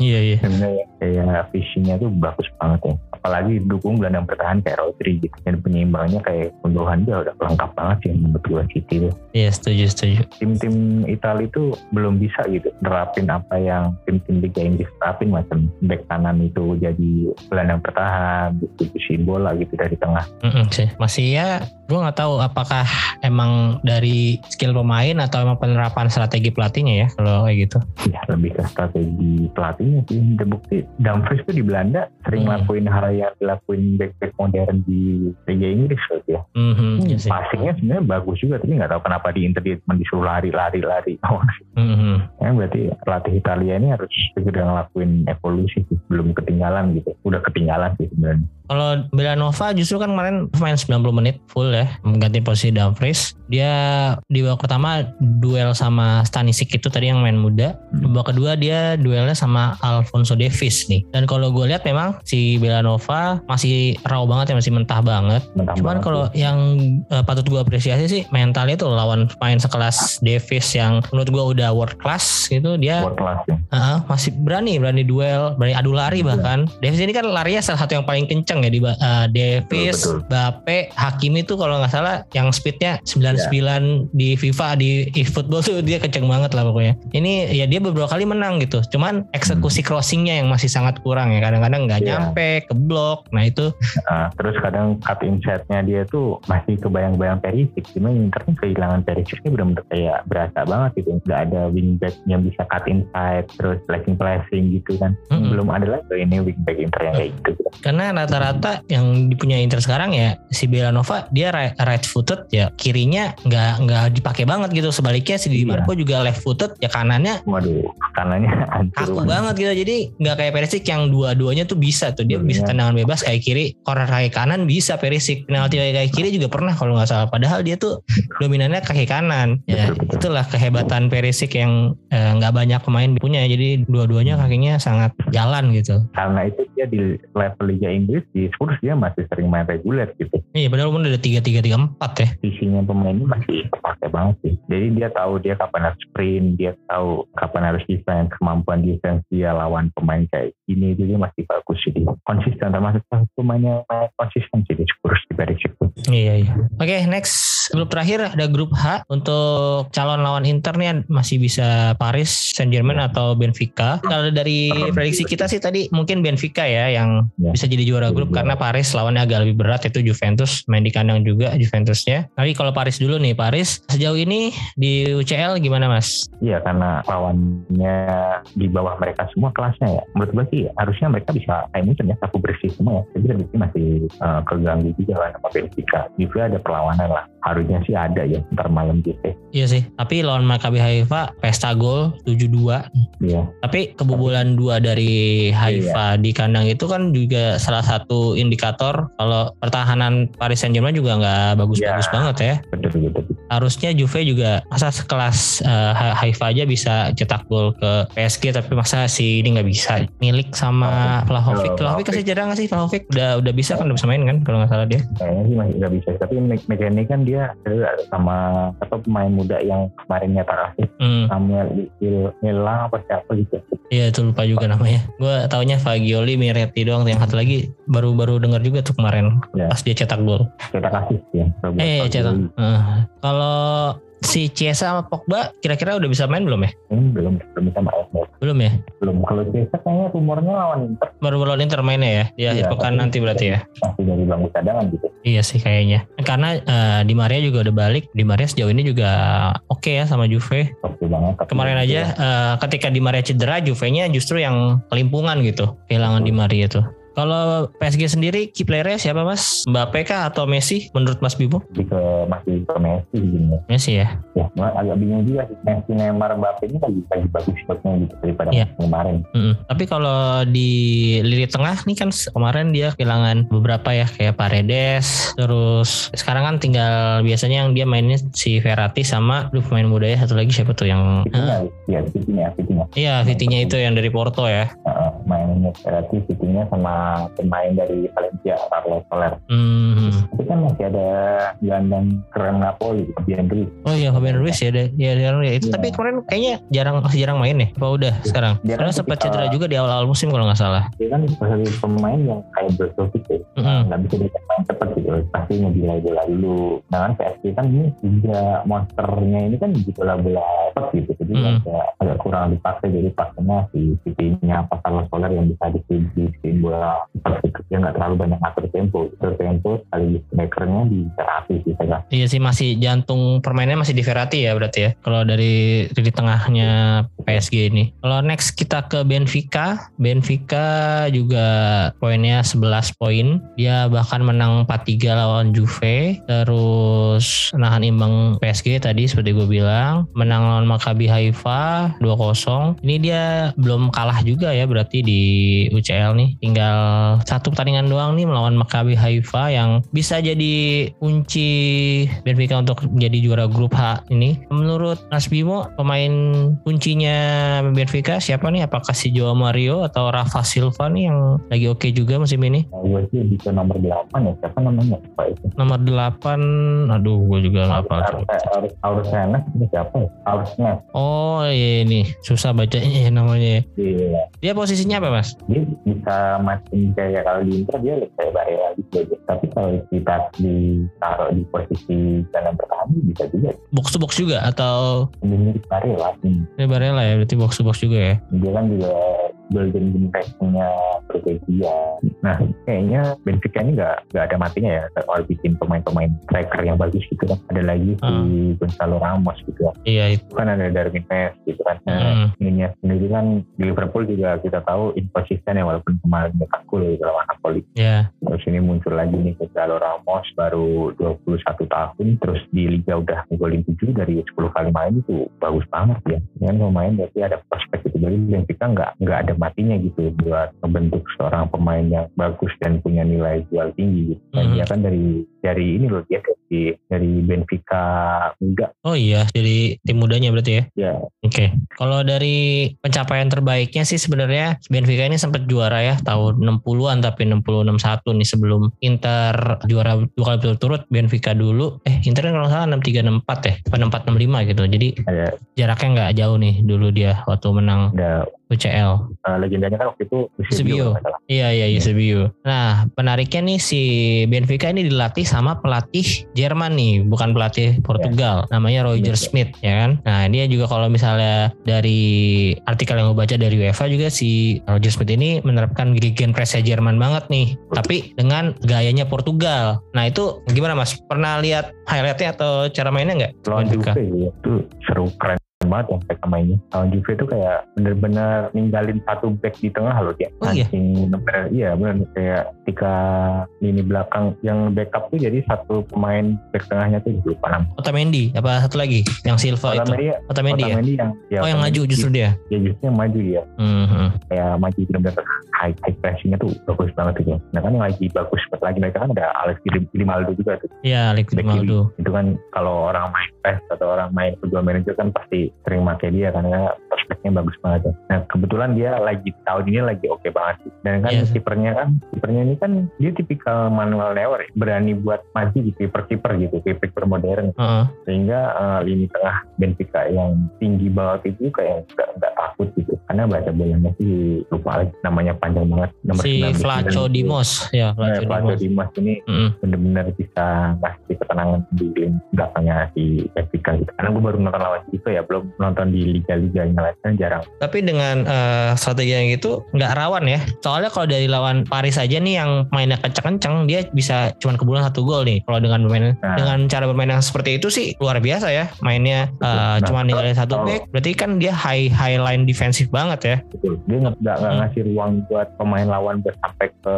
iya iya. Sebenarnya kayak fishingnya tuh bagus banget ya. Apalagi dukung gelandang bertahan kayak Rodri gitu. Dan penyeimbangnya kayak Gundogan dia udah lengkap banget sih menurut gue City itu. Iya setuju setuju. Tim-tim Italia itu belum bisa gitu nerapin apa yang tim-tim Liga Inggris terapin macam back kanan itu jadi gelandang bertahan, distribusi bola gitu dari tengah. Mm -hmm, sih. Masih ya, gue nggak tahu apakah emang dari skill pemain atau emang penerapan strategi pelatihnya ya kalau kayak gitu. Ya lebih ke strategi pelatihnya sih. Terbukti Dumfries tuh di Belanda sering mm. ngelakuin hal yang dilakuin back-back modern di Liga Inggris loh ya. Mm -hmm, passingnya sebenarnya bagus juga tapi nggak tahu kenapa di Inter dia disuruh lari-lari-lari. mm -hmm. Ya berarti pelatih Italia ini harus segera ngelakuin evolusi sih belum ketinggalan gitu udah ketinggalan sih sebenarnya kalau Belanova justru kan kemarin main 90 menit full ya mengganti posisi Dumfries dia di babak pertama duel sama Stanisic itu tadi yang main muda hmm. babak kedua dia duelnya sama Alfonso Davis nih dan kalau gue lihat memang si Belanova masih raw banget ya masih mentah banget mentah cuman kalau yang uh, patut gue apresiasi sih mentalnya tuh lawan main sekelas Davis yang menurut gue udah world class gitu dia world class, ya. uh, masih berani berani duel berani adu lari iya. bahkan Davis ini kan larinya salah satu yang paling kenceng ya di uh, Davis, Bape, Hakimi tuh kalau nggak salah yang speednya 99 yeah. di FIFA di eFootball tuh dia kenceng banget lah pokoknya. Ini ya dia beberapa kali menang gitu. Cuman eksekusi hmm. crossingnya yang masih sangat kurang ya. Kadang-kadang nggak yeah. nyampe, keblok. Nah itu. Uh, terus kadang cut insightnya dia tuh masih kebayang-bayang Perisic. Cuman Inter kehilangan Perisic ini benar-benar kayak berasa banget gitu. Nggak ada wingback yang bisa cut inside, terus flashing flashing gitu kan. -hmm. Belum ada lagi ini wingback Inter yang kayak gitu. Karena rata-rata yang dipunya Inter sekarang ya si Belanova dia right footed ya kirinya nggak nggak dipakai banget gitu. Sebaliknya si Di iya. Marco iya. juga left footed ya kanannya waduh kanannya kaku banget. gitu. Jadi nggak kayak Perisic yang dua-duanya tuh bisa tuh. Dia bisa tendangan bebas kayak kiri corner kaki kanan bisa Perisic. Penalti kaki kiri juga pernah kalau nggak salah. Padahal dia tuh dominannya kaki kanan. Ya betul, betul. itulah kehebatan Perisic yang eh, nggak eh, banyak pemain punya. Jadi dua-duanya kakinya sangat jalan gitu. Karena itu dia di level Liga Inggris di Spurs dia masih sering main reguler gitu. Iya padahal pun ada tiga tiga tiga empat ya. Visinya pemain ini masih terpakai banget sih. Jadi dia tahu dia kapan harus sprint, dia tahu kapan harus defense, kemampuan defense dia lawan pemain kayak gini jadi masih bagus sih. Konsisten termasuk pemain yang konsisten sih di Spurs di Perisic. Iya iya. Oke okay, next grup terakhir ada grup H untuk calon lawan Inter nih masih bisa Paris Saint Germain atau Benfica. Kalau dari prediksi kita sih tadi mungkin Benfica ya yang ya. bisa jadi juara grup karena Paris lawannya agak lebih berat itu Juventus main di kandang juga Juventusnya. Tapi kalau Paris dulu nih Paris sejauh ini di UCL gimana Mas? Iya karena lawannya di bawah mereka semua kelasnya ya. Menurut gue sih harusnya mereka bisa kayak mungkin ya sapu bersih semua ya. Jadi masih uh, keganggu juga lah sama Benfica. Juga ada perlawanan lah harusnya sih ada ya ntar malam gitu. Iya sih, tapi lawan Maccabi Haifa pesta gol 7-2. Iya. Tapi kebobolan dua dari Haifa iya. di kandang itu kan juga salah satu indikator kalau pertahanan Paris Saint-Germain juga nggak bagus-bagus ya, banget ya. Betul, betul, betul. Harusnya Juve juga masa sekelas uh, Haifa aja bisa cetak gol ke PSG tapi masa si ini nggak bisa. Milik sama Vlahovic. Vlahovic kasih jarang nggak sih Vlahovic? Udah udah bisa kan udah bisa main kan kalau nggak salah dia? Kayaknya sih masih nggak bisa. Tapi McKennie kan dia sama atau pemain muda yang kemarin nyetak asik hmm. Samuel Nilang apa siapa gitu Iya itu lupa juga namanya. Gue taunya Fagioli, Miretti doang. Yang satu lagi baru-baru dengar juga tuh kemarin ya. pas dia cetak gol. Cetak asist ya. Eh cetak. Uh, kalau si Ciesa sama Pogba kira-kira udah bisa main belum ya? Hmm, belum, belum bisa main. Belum ya? Belum. Kalau Ciesa kayaknya rumornya lawan Inter. Baru lawan Inter mainnya ya? Ya, pekan nanti berarti ya? Masih dari bangku cadangan gitu. Iya sih kayaknya. Karena uh, Di Maria juga udah balik. Di Maria sejauh ini juga oke okay ya sama Juve. Oke banget. Kemarin aja uh, ketika Di Maria cedera, Juve-nya justru yang kelimpungan gitu. Kehilangan Di Maria tuh. Kalau PSG sendiri key playernya siapa mas? Mbappe kah atau Messi menurut Mas Bimo? Lebih ke masih ke Messi gini. Messi ya? Ya, agak bingung juga sih. Messi, Neymar, Mbappe ini lagi lagi bagus shotnya gitu daripada yeah. kemarin. Mm -hmm. Tapi kalau di lini tengah nih kan kemarin dia kehilangan beberapa ya kayak Paredes, terus sekarang kan tinggal biasanya yang dia mainnya si Verratti sama lu pemain muda ya satu lagi siapa tuh yang Vitinya, iya Vitinya, Vitinya. Iya, Vitinya itu yang dari Porto ya. Uh, mainnya Verratti, Vitinya sama pemain dari Valencia Carlos Soler. Hmm. Tapi kan masih ada gelandang keren Napoli Fabian Ruiz. Oh iya Fabian Ruiz ya ada ya, ya, ya itu ya. tapi kemarin kayaknya jarang masih jarang main ya. Apa udah ya. sekarang? Dia Karena kan sempat cedera juga di awal-awal musim kalau nggak salah. Dia kan pemain yang kayak Brozovic ya. Mm -hmm. Nggak bisa dia main cepat gitu. Pasti ngebilai-bilai dulu. Dengan PSG kan ini juga monsternya ini kan gitu bola-bola cepat gitu. Jadi mm -hmm. agak, agak kurang dipakai. Jadi pakainya si City-nya apa Carlos Soler yang bisa di bola dia nggak terlalu banyak atur tempo atur tempo sekali makernya di Verratti sih saya iya sih masih jantung permainnya masih di Verratti ya berarti ya kalau dari di tengahnya PSG ini kalau next kita ke Benfica Benfica juga poinnya 11 poin dia bahkan menang 4-3 lawan Juve terus nahan imbang PSG tadi seperti gue bilang menang lawan Maccabi Haifa 2-0 ini dia belum kalah juga ya berarti di UCL nih tinggal satu pertandingan doang nih melawan Maccabi Haifa yang bisa jadi kunci Benfica untuk menjadi juara grup H ini. Menurut Mas Bimo, pemain kuncinya Benfica siapa nih? Apakah si Joao Mario atau Rafa Silva nih yang lagi oke okay juga musim ini? Nah, bisa nomor 8 ya. Siapa namanya? Apa itu? Nomor 8, aduh gue juga nggak apa. Harus harus ini siapa ya? Harusnya. Oh iya ini susah bacanya ya namanya. Iya. Dia posisinya apa mas? Dia bisa macam kayak kalau di Inter dia lebih kayak Barella gitu aja. Tapi kalau kita ditaruh di posisi kanan pertahanan bisa juga. Box to box juga atau? Mirip Barella. Hmm. Ini Barella ya berarti box to box juga ya? Dia kan juga golden generation-nya Bergegia. Nah, kayaknya Benfica ini nggak nggak ada matinya ya kalau bikin pemain-pemain striker yang bagus gitu kan. Ada lagi si hmm. Gonzalo Ramos gitu kan. Iya itu. Kan ada Darwin Nunez gitu kan. Nah, hmm. ininya sendiri kan di Liverpool juga kita tahu inkonsisten ya walaupun kemarin nyetak gol di dalam Napoli. Iya. Yeah. Terus ini muncul lagi nih Gonzalo Ramos baru 21 tahun terus di Liga udah golin 7 dari 10 kali main itu bagus banget ya. Dengan pemain berarti ada prospek itu. Jadi Benfica nggak nggak ada matinya gitu buat membentuk seorang pemain yang bagus dan punya nilai jual tinggi gitu. Dan mm -hmm. dia kan dari dari ini loh dia dari dari Benfica enggak. Oh iya, dari tim mudanya berarti ya? Ya. Oke. Okay. Kalau dari pencapaian terbaiknya sih sebenarnya Benfica ini sempat juara ya tahun 60-an tapi 60-61 nih sebelum Inter juara dua kali berturut Benfica dulu. Eh Inter kan kalau salah 63 64 ya, 64 65 gitu. Jadi ya. jaraknya nggak jauh nih dulu dia waktu menang. Ya UCL. Uh, legendanya kan waktu itu Eusebio. Iya iya Eusebio. Iya. Nah penariknya nih si Benfica ini dilatih sama pelatih Jerman nih, bukan pelatih Portugal. Yeah. Namanya Roger yeah. Smith ya kan. Nah dia juga kalau misalnya dari artikel yang gue baca dari UEFA juga si Roger Smith ini menerapkan gegen pressnya Jerman banget nih. Tapi dengan gayanya Portugal. Nah itu gimana mas? Pernah lihat highlightnya atau cara mainnya nggak? Lawan Juve ya. Itu seru keren banget ya mereka mainnya. Kalau Juve itu kayak bener-bener ninggalin satu back di tengah loh dia. Oh iya? Bener, iya bener kayak ketika lini belakang yang backup tuh jadi satu pemain back tengahnya tuh lupa namanya. Otamendi apa satu lagi yang Silva itu? Otamendi, Otamendi ya? Otamendi yang ya, Oh yang maju Otamendi, justru dia. Ya justru yang maju dia. Mhm. Kayak maju bener-bener high, high pressingnya tuh bagus banget gitu. Nah kan yang lagi bagus banget lagi mereka kan ada Alex Grimaldo juga tuh. Iya, Alex. Grimaldo. Itu kan kalau orang main PES atau orang main football manager kan pasti sering pakai dia karena prospeknya bagus banget ya. Nah kebetulan dia lagi tahun ini lagi oke banget sih. Dan kan Iya. kipernya kan kipernya ini kan dia tipikal Manuel Neuer ya. berani buat maju gitu kiper-kiper gitu kiper modern Heeh. sehingga eh, lini tengah Benfica yang tinggi banget itu kayak nggak nggak takut gitu karena baca bolanya sih lupa lagi namanya panjang banget nomor Si 19. Flaco Dimos, ya Nah, Flaco Flaco Dimos. Dimas ini Mhm. bener-bener bisa ngasih ketenangan di belakangnya si Benfica gitu. Karena gue baru nonton lawan Juve ya, belum nonton di liga-liga yang lain kan jarang. Tapi dengan eh, strategi yang itu nggak rawan ya. Soalnya kalau dari lawan Paris aja nih yang mainnya kenceng-kenceng dia bisa cuman kebulan satu gol nih. Kalau dengan bermain Nah. dengan cara bermain yang seperti itu sih luar biasa ya. Mainnya eh, Nah, cuman ninggalin satu kalau- back. Berarti kan dia high high line defensif banget ya. Betul. Dia nggak Hmm. ngasih ruang buat pemain lawan buat sampai ke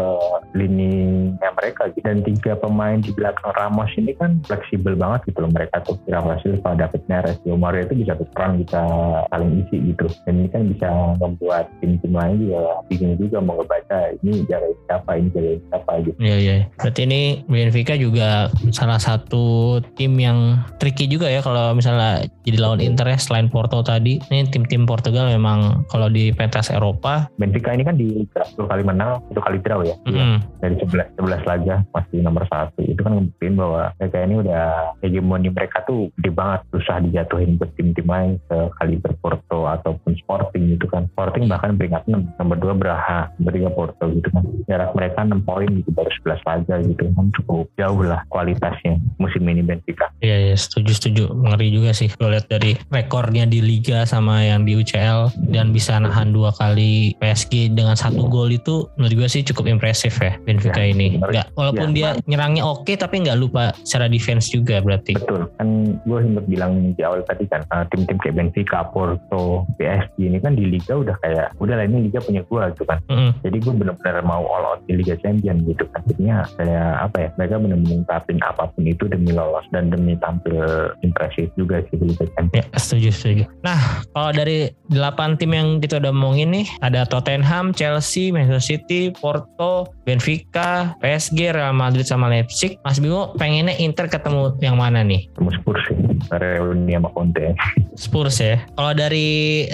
lininya mereka gitu. Dan tiga pemain di belakang Ramos ini kan fleksibel banget gitu loh mereka tuh. Rafa Silva, David Neres, Di Mario itu bisa tukeran bisa saling isi gitu. Dan ini kan bisa membuat tim-tim lain juga bingung juga mau ngebaca ini jagain siapa, ini jagain siapa gitu. Iya iya. Berarti ini Benfica juga salah satu tim yang tricky juga ya kalau misalnya jadi lawan Inter ya selain Porto tadi. Ini tim-tim Portugal memang kalau di pentas Eropa Benfica ini kan di satu kali menang, satu kali draw ya. mm, Dari 11, 11 laga masih nomor satu. Itu kan ngebuktiin bahwa mereka ini udah hegemoni mereka tuh gede banget. Susah dijatuhin ke tim-tim lain sekali Porto ataupun Sporting gitu kan. Sporting bahkan peringkat 6. Nomor 2 Braha, nomor 3 Porto gitu kan. Jarak mereka 6 poin gitu baru 11 laga gitu. Kan cukup jauh lah kualitasnya musim ini Benfica. Iya, iya, setuju setuju. Ngeri juga sih kalau lihat dari rekornya di Liga sama yang di UCL dan bisa nahan dua kali PSG dengan satu gol itu menurut gue sih cukup impresif ya Benfica Ya, ini. Nggak, walaupun Ya, dia nyerangnya oke tapi nggak lupa secara defense juga berarti. Betul, kan gue sempat bilang di awal tadi kan uh, tim-tim kayak Benfica, Porto, PSG ini kan di Liga udah kayak udah lah ini Liga punya gue gitu kan. Mm-mm. Jadi gue benar-benar mau all out di Liga Champion gitu kan. Jadinya kayak apa ya, mereka benar-benar ngungkapin apa pun itu demi lolos dan demi tampil impresif juga sih di Liga Champion. Ya, setuju, setuju. Nah, kalau dari delapan tim yang kita udah omongin nih, ada Tottenham, Chelsea, Manchester City, Porto, Benfica, PSG, Real Madrid, sama Leipzig. Mas Bimo pengennya Inter ketemu yang mana nih? Temu Spurs sih, reuni sama Conte. Spurs ya. Kalau dari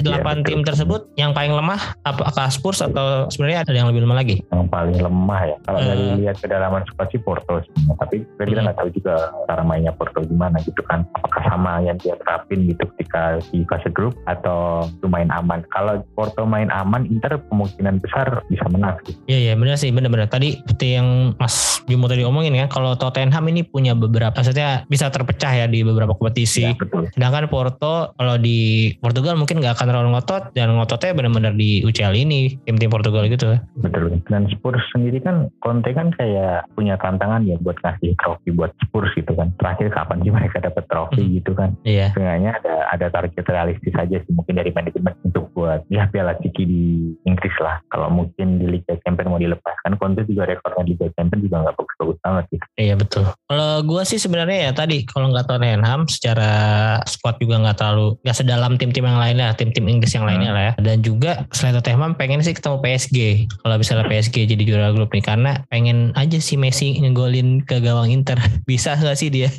delapan betul. tim tersebut, yang paling lemah apakah Spurs atau sebenarnya ada yang lebih lemah lagi? Yang paling lemah ya. Kalau Eh. dari lihat kedalaman squad sih Porto sebenarnya. Tapi kita Hmm. nggak tahu juga cara mainnya Porto gimana gitu kan. Apakah sama yang dia terapin gitu ketika di fase grup atau main aman. Kalau Porto main aman, Inter kemungkinan besar bisa menang. Iya iya benar sih benar-benar. Tadi seperti yang Mas Bimo tadi omongin kan, kalau Tottenham ini punya beberapa, maksudnya bisa terpecah ya di beberapa kompetisi. Ya, betul. Sedangkan Porto kalau di Portugal mungkin nggak akan terlalu ngotot dan ngototnya benar-benar di UCL ini tim-tim Portugal gitu. Betul. Dan Spurs sendiri kan Conte kan kayak punya tantangan ya buat ngasih trofi buat Spurs gitu kan. Terakhir kapan sih mereka dapat trofi Hmm. gitu kan. Iya. Sebenarnya ada ada target realistis aja sih mungkin dari manajemen untuk buat ya Piala Ciki di Inggris lah. Kalau mungkin di Liga Champions mau dilepaskan Conte juga rekornya di Liga Champions juga nggak bagus-bagus banget gitu. Iya betul. Kalau gue sih sebenarnya ya tadi kalau nggak Tottenham secara squad juga nggak terlalu nggak sedalam tim-tim yang lainnya, tim-tim Inggris yang lainnya lah ya. Dan juga selain Tottenham pengen sih ketemu PSG. Kalau misalnya PSG jadi juara grup nih karena pengen aja si Messi ngegolin ke gawang Inter. Bisa nggak sih dia?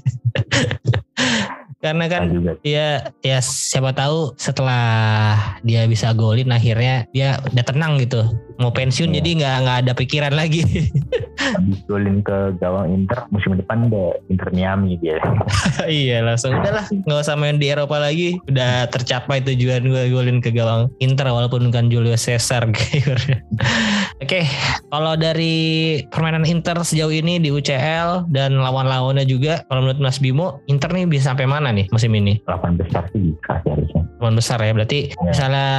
karena kan dia ya siapa tahu setelah dia bisa golin akhirnya dia udah tenang gitu mau pensiun Iya. jadi nggak nggak ada pikiran lagi habis golin ke gawang Inter musim depan ada Inter Miami dia. iya langsung udahlah nggak usah main di Eropa lagi udah tercapai tujuan gue golin ke gawang Inter walaupun bukan Julio Cesar. Oke, kalau dari permainan Inter sejauh ini di UCL dan lawan-lawannya juga, kalau menurut Mas Bimo, Inter nih bisa sampai mana nih musim ini? 8 besar sih harusnya. Delapan besar ya. Berarti yeah. misalnya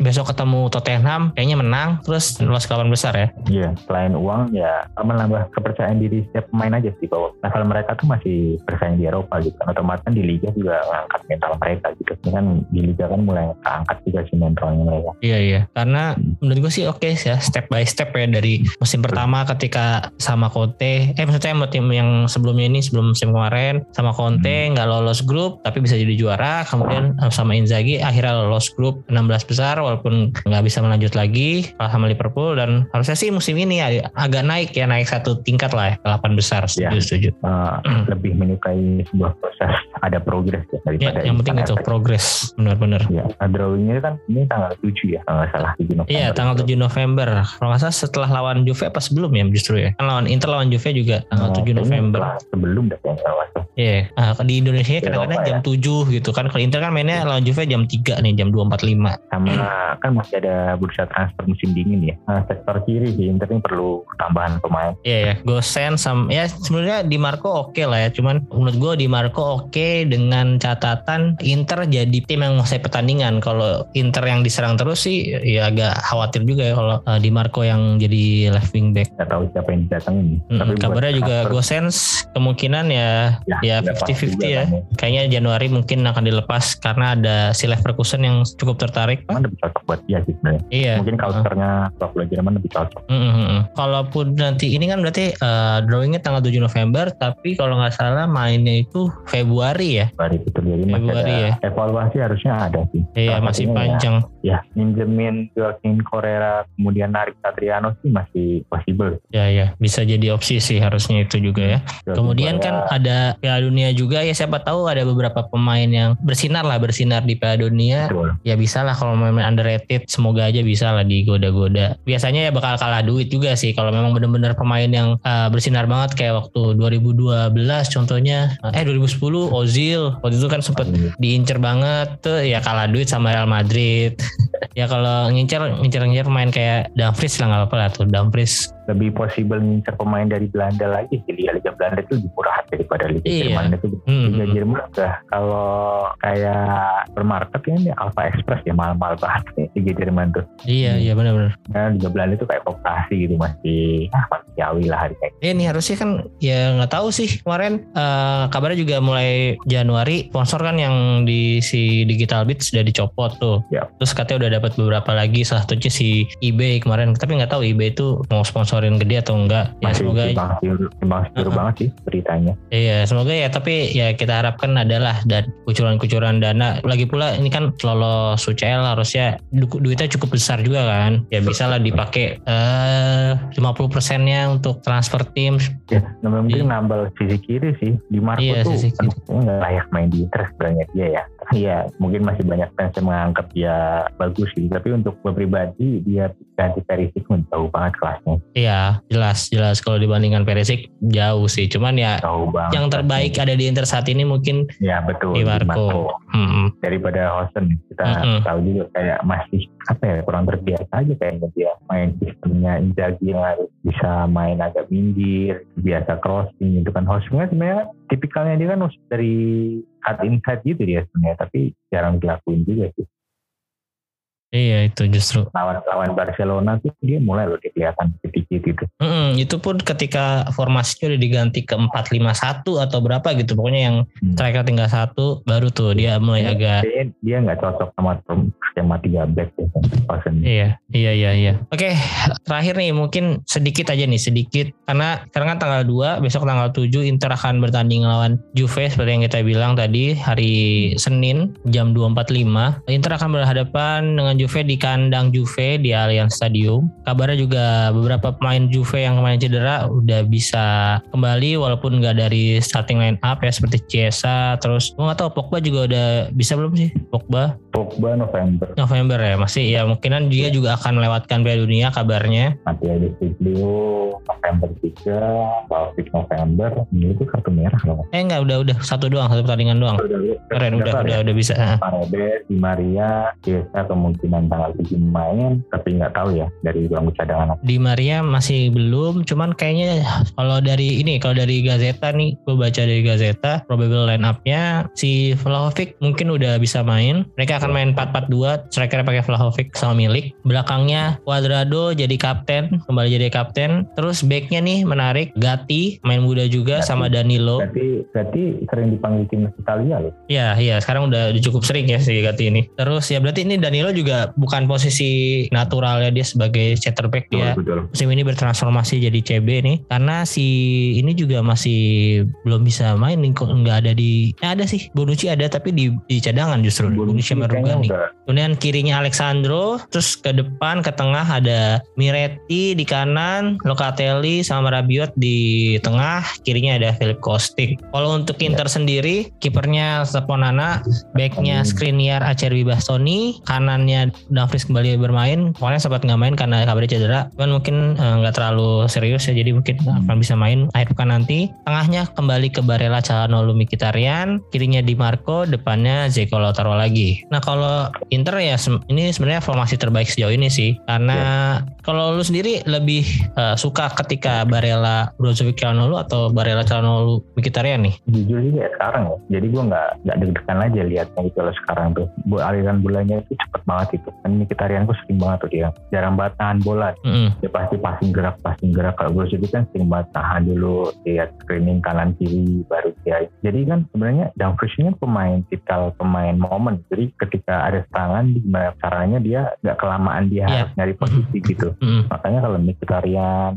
besok ketemu Tottenham kayaknya menang terus lolos ke delapan besar ya. Iya, yeah. selain uang ya menambah kepercayaan diri setiap pemain aja sih bahwa asal mereka tuh masih bersaing di Eropa gitu. Kan otomatis kan di liga juga mengangkat mental mereka gitu. Ini kan di liga kan mulai angkat juga sih mentalnya mereka. Iya iya. Karena hmm. menurut gue sih oke okay ya step by step ya dari musim pertama ketika sama Conte, eh maksudnya tim yang sebelumnya ini sebelum musim kemarin sama Conte hmm. nggak hmm. lolos grup tapi bisa jadi juara. Kemudian sama Inzaghi akhirnya lolos grup 16 besar walaupun nggak bisa melanjut lagi kalah sama Liverpool dan harusnya sih musim ini agak naik ya naik satu tingkat lah ya ke 8 besar setuju ya. setuju. Uh. Lebih menyukai sebuah proses ada progres ya daripada ya, yang penting itu progres benar-benar. Ya, drawingnya kan ini tanggal 7 ya kalau nggak salah 7 November. Iya tanggal 7 November. Kalau nggak salah setelah lawan Juve apa sebelum ya justru ya? Kan lawan Inter lawan Juve juga tanggal oh, 7 November. Sebelum dah yang Iya, yeah. uh, di Indonesia ya, kadang-kadang jam ya. 7 gitu kan. Kalau Inter kan mainnya lawan Juve jam 3 nih, jam 2.45. Sama hmm. kan masih ada bursa transfer musim dingin ya. Nah, sektor kiri sih Inter ini perlu tambahan pemain. Iya yeah, ya, Gosen sama ya sebenarnya Di Marco oke okay lah ya. Cuman menurut gue Di Marco oke okay dengan catatan Inter jadi tim yang menguasai pertandingan. Kalau Inter yang diserang terus sih ya agak khawatir juga ya kalau uh, Di Marco yang jadi left wing back. Gak tahu siapa yang datangin. Hmm, Tapi kabarnya juga Gosens kemungkinan ya ya 50-50 ya. ya. Kayaknya Januari mungkin akan dilepas karena ada si Leverkusen yang cukup tertarik. Mana lebih cocok buat dia sih sebenarnya. Iya. Mungkin culture-nya uh. Jerman lebih cocok. Mm -hmm. Kalaupun nanti ini kan berarti uh, drawingnya tanggal 7 November tapi kalau nggak salah mainnya itu Februari ya. Februari betul jadi Februari ya. Evaluasi harusnya ada sih. Iya masih ya, panjang. Ya, ya minjemin Joaquin Correa kemudian narik Satriano sih masih possible. Ya ya bisa jadi opsi sih harusnya itu juga ya. Joaquin kemudian Correa. kan ada Piala Dunia juga ya siapa tahu ada beberapa pemain yang bersinar lah bersinar di Piala Dunia. Betul. Ya bisa lah kalau memang underrated semoga aja bisa lah digoda-goda. Biasanya ya bakal kalah duit juga sih kalau memang benar-benar pemain yang uh, bersinar banget kayak waktu 2012 contohnya eh 2010 Ozil waktu itu kan sempat diincer banget tuh ya kalah duit sama Real Madrid. ya kalau ngincer ngincer-ngincer pemain kayak Dumfries lah nggak apa-apa lah tuh Dumfries lebih possible ngincer pemain dari Belanda lagi di Liga, Liga Belanda itu lebih murah daripada Liga iya. Jerman itu hmm. Liga hmm. Jerman udah kalau kayak bermarket ini Alpha Express ya mahal-mahal banget nih Liga Jerman tuh iya hmm. iya benar-benar nah, Liga Belanda itu kayak koperasi gitu masih ah manusiawi lah harganya eh ini harusnya kan ya nggak tahu sih kemarin uh, kabarnya juga mulai Januari sponsor kan yang di si Digital Beat sudah dicopot tuh ya. terus katanya udah dapat beberapa lagi salah satunya si eBay kemarin tapi nggak tahu eBay itu mau sponsor ngeluarin gede atau enggak. Ya Masih semoga timbang uh, banget sih beritanya iya semoga ya tapi ya kita harapkan adalah dan kucuran-kucuran dana. Lagi pula ini kan lolos UCL harusnya du duitnya cukup besar juga kan. Ya bisa lah dipakai eh, uh, 50 persennya untuk transfer tim. Ya namanya mungkin iya. nambah sisi kiri sih. Di Marco iya, tuh nggak layak main di Inter sebenarnya dia ya. Iya mungkin masih banyak fans yang menganggap dia bagus sih. Tapi untuk pribadi dia ganti Perisic jauh banget kelasnya. Iya Iya, jelas jelas kalau dibandingkan Perisic jauh sih. Cuman ya yang terbaik ada di Inter saat ini mungkin ya betul di Marco. Hmm. Daripada Hosen kita hmm. tahu juga kayak masih apa ya kurang terbiasa aja kayak dia main sistemnya Inzaghi yang harus bisa main agak minggir, biasa crossing gitu kan. Hosen kan sebenarnya tipikalnya dia kan dari cut inside gitu dia sebenarnya tapi jarang dilakuin juga sih. Iya itu justru lawan-lawan Barcelona tuh dia mulai loh kelihatan sedikit itu. Mm -hmm, itu pun ketika formasinya udah diganti ke empat lima satu atau berapa gitu pokoknya yang hmm. striker tinggal satu baru tuh dia mulai dia, agak dia nggak cocok sama sama tiga back ya. Iya iya iya iya. Oke terakhir nih mungkin sedikit aja nih sedikit karena sekarang kan tanggal 2 besok tanggal 7 Inter akan bertanding lawan Juve seperti yang kita bilang tadi hari Senin jam 2.45 Inter akan berhadapan dengan Juve di kandang Juve di Allianz Stadium. Kabarnya juga beberapa pemain Juve yang kemarin cedera udah bisa kembali walaupun nggak dari starting line up ya seperti Chiesa terus gue nggak tahu Pogba juga udah bisa belum sih Pogba? Pogba November. November ya masih ya mungkinan dia juga akan melewatkan Piala Dunia kabarnya. Nanti ada November November 3, Baltic November, ini itu kartu merah loh. Eh enggak, udah udah satu doang, satu pertandingan doang. Keren, udah udah, udah, udah bisa. Paredes, Di Maria, biasa kemungkinan tanggal 7 main, tapi nggak tahu ya dari bangku cadangan. Di Maria masih belum, cuman kayaknya kalau dari ini, kalau dari Gazeta nih, gue baca dari Gazeta, probable line up-nya si Vlahovic mungkin udah bisa main. Mereka akan main 4-4-2, striker pakai Vlahovic sama milik. Belakangnya Cuadrado jadi kapten, kembali jadi kapten. Terus backnya nih menarik, Gatti main muda juga Gatti, sama Danilo. Gatti, Gatti sering dipanggil tim Italia loh. Iya, iya. Sekarang udah cukup sering ya si Gatti ini. Terus ya berarti ini Danilo juga bukan posisi naturalnya dia sebagai center back dia. Betul. Musim ini bertransformasi jadi CB nih. Karena si ini juga masih belum bisa main nggak ada di ya ada sih Bonucci ada tapi di, di cadangan justru Bonucci, Bonucci Kemudian kirinya Alexandro, terus ke depan ke tengah ada Miretti di kanan, Locatelli sama Rabiot di tengah, kirinya ada Philip Kostik. Kalau untuk Inter ya. sendiri, kipernya Steponana, backnya Skriniar Acerbi Bastoni, kanannya Dumfries kembali bermain. Pokoknya sempat nggak main karena kabarnya cedera, cuman mungkin eh, nggak uh, terlalu serius ya, jadi mungkin akan bisa main akhir pekan nanti. Tengahnya kembali ke Barella Calhanoglu Mkhitaryan, kirinya Di Marco, depannya Zeko Lautaro lagi. Nah kalau Inter ya ini sebenarnya formasi terbaik sejauh ini sih karena ya. kalau lu sendiri lebih uh, suka ketika Barella Brozovic Calhanoglu atau Barella Calhanoglu Mkhitaryan nih? Jujur sih ya sekarang ya. Jadi gue nggak nggak deg-degan aja liatnya gitu loh sekarang tuh. Bu aliran bolanya itu cepet banget itu. Kan Mkhitaryan gue sering banget tuh dia. Jarang banget tahan bola. Mm -hmm. Dia pasti passing gerak passing gerak. Kalau Brozovic kan sering banget tahan dulu lihat screening kanan kiri baru dia. Jadi kan sebenarnya Dumfries ini pemain tipikal pemain momen. Jadi ketika ada serangan gimana caranya dia nggak kelamaan dia yeah. harus nyari posisi gitu. Mm. Makanya kalau Mkhitaryan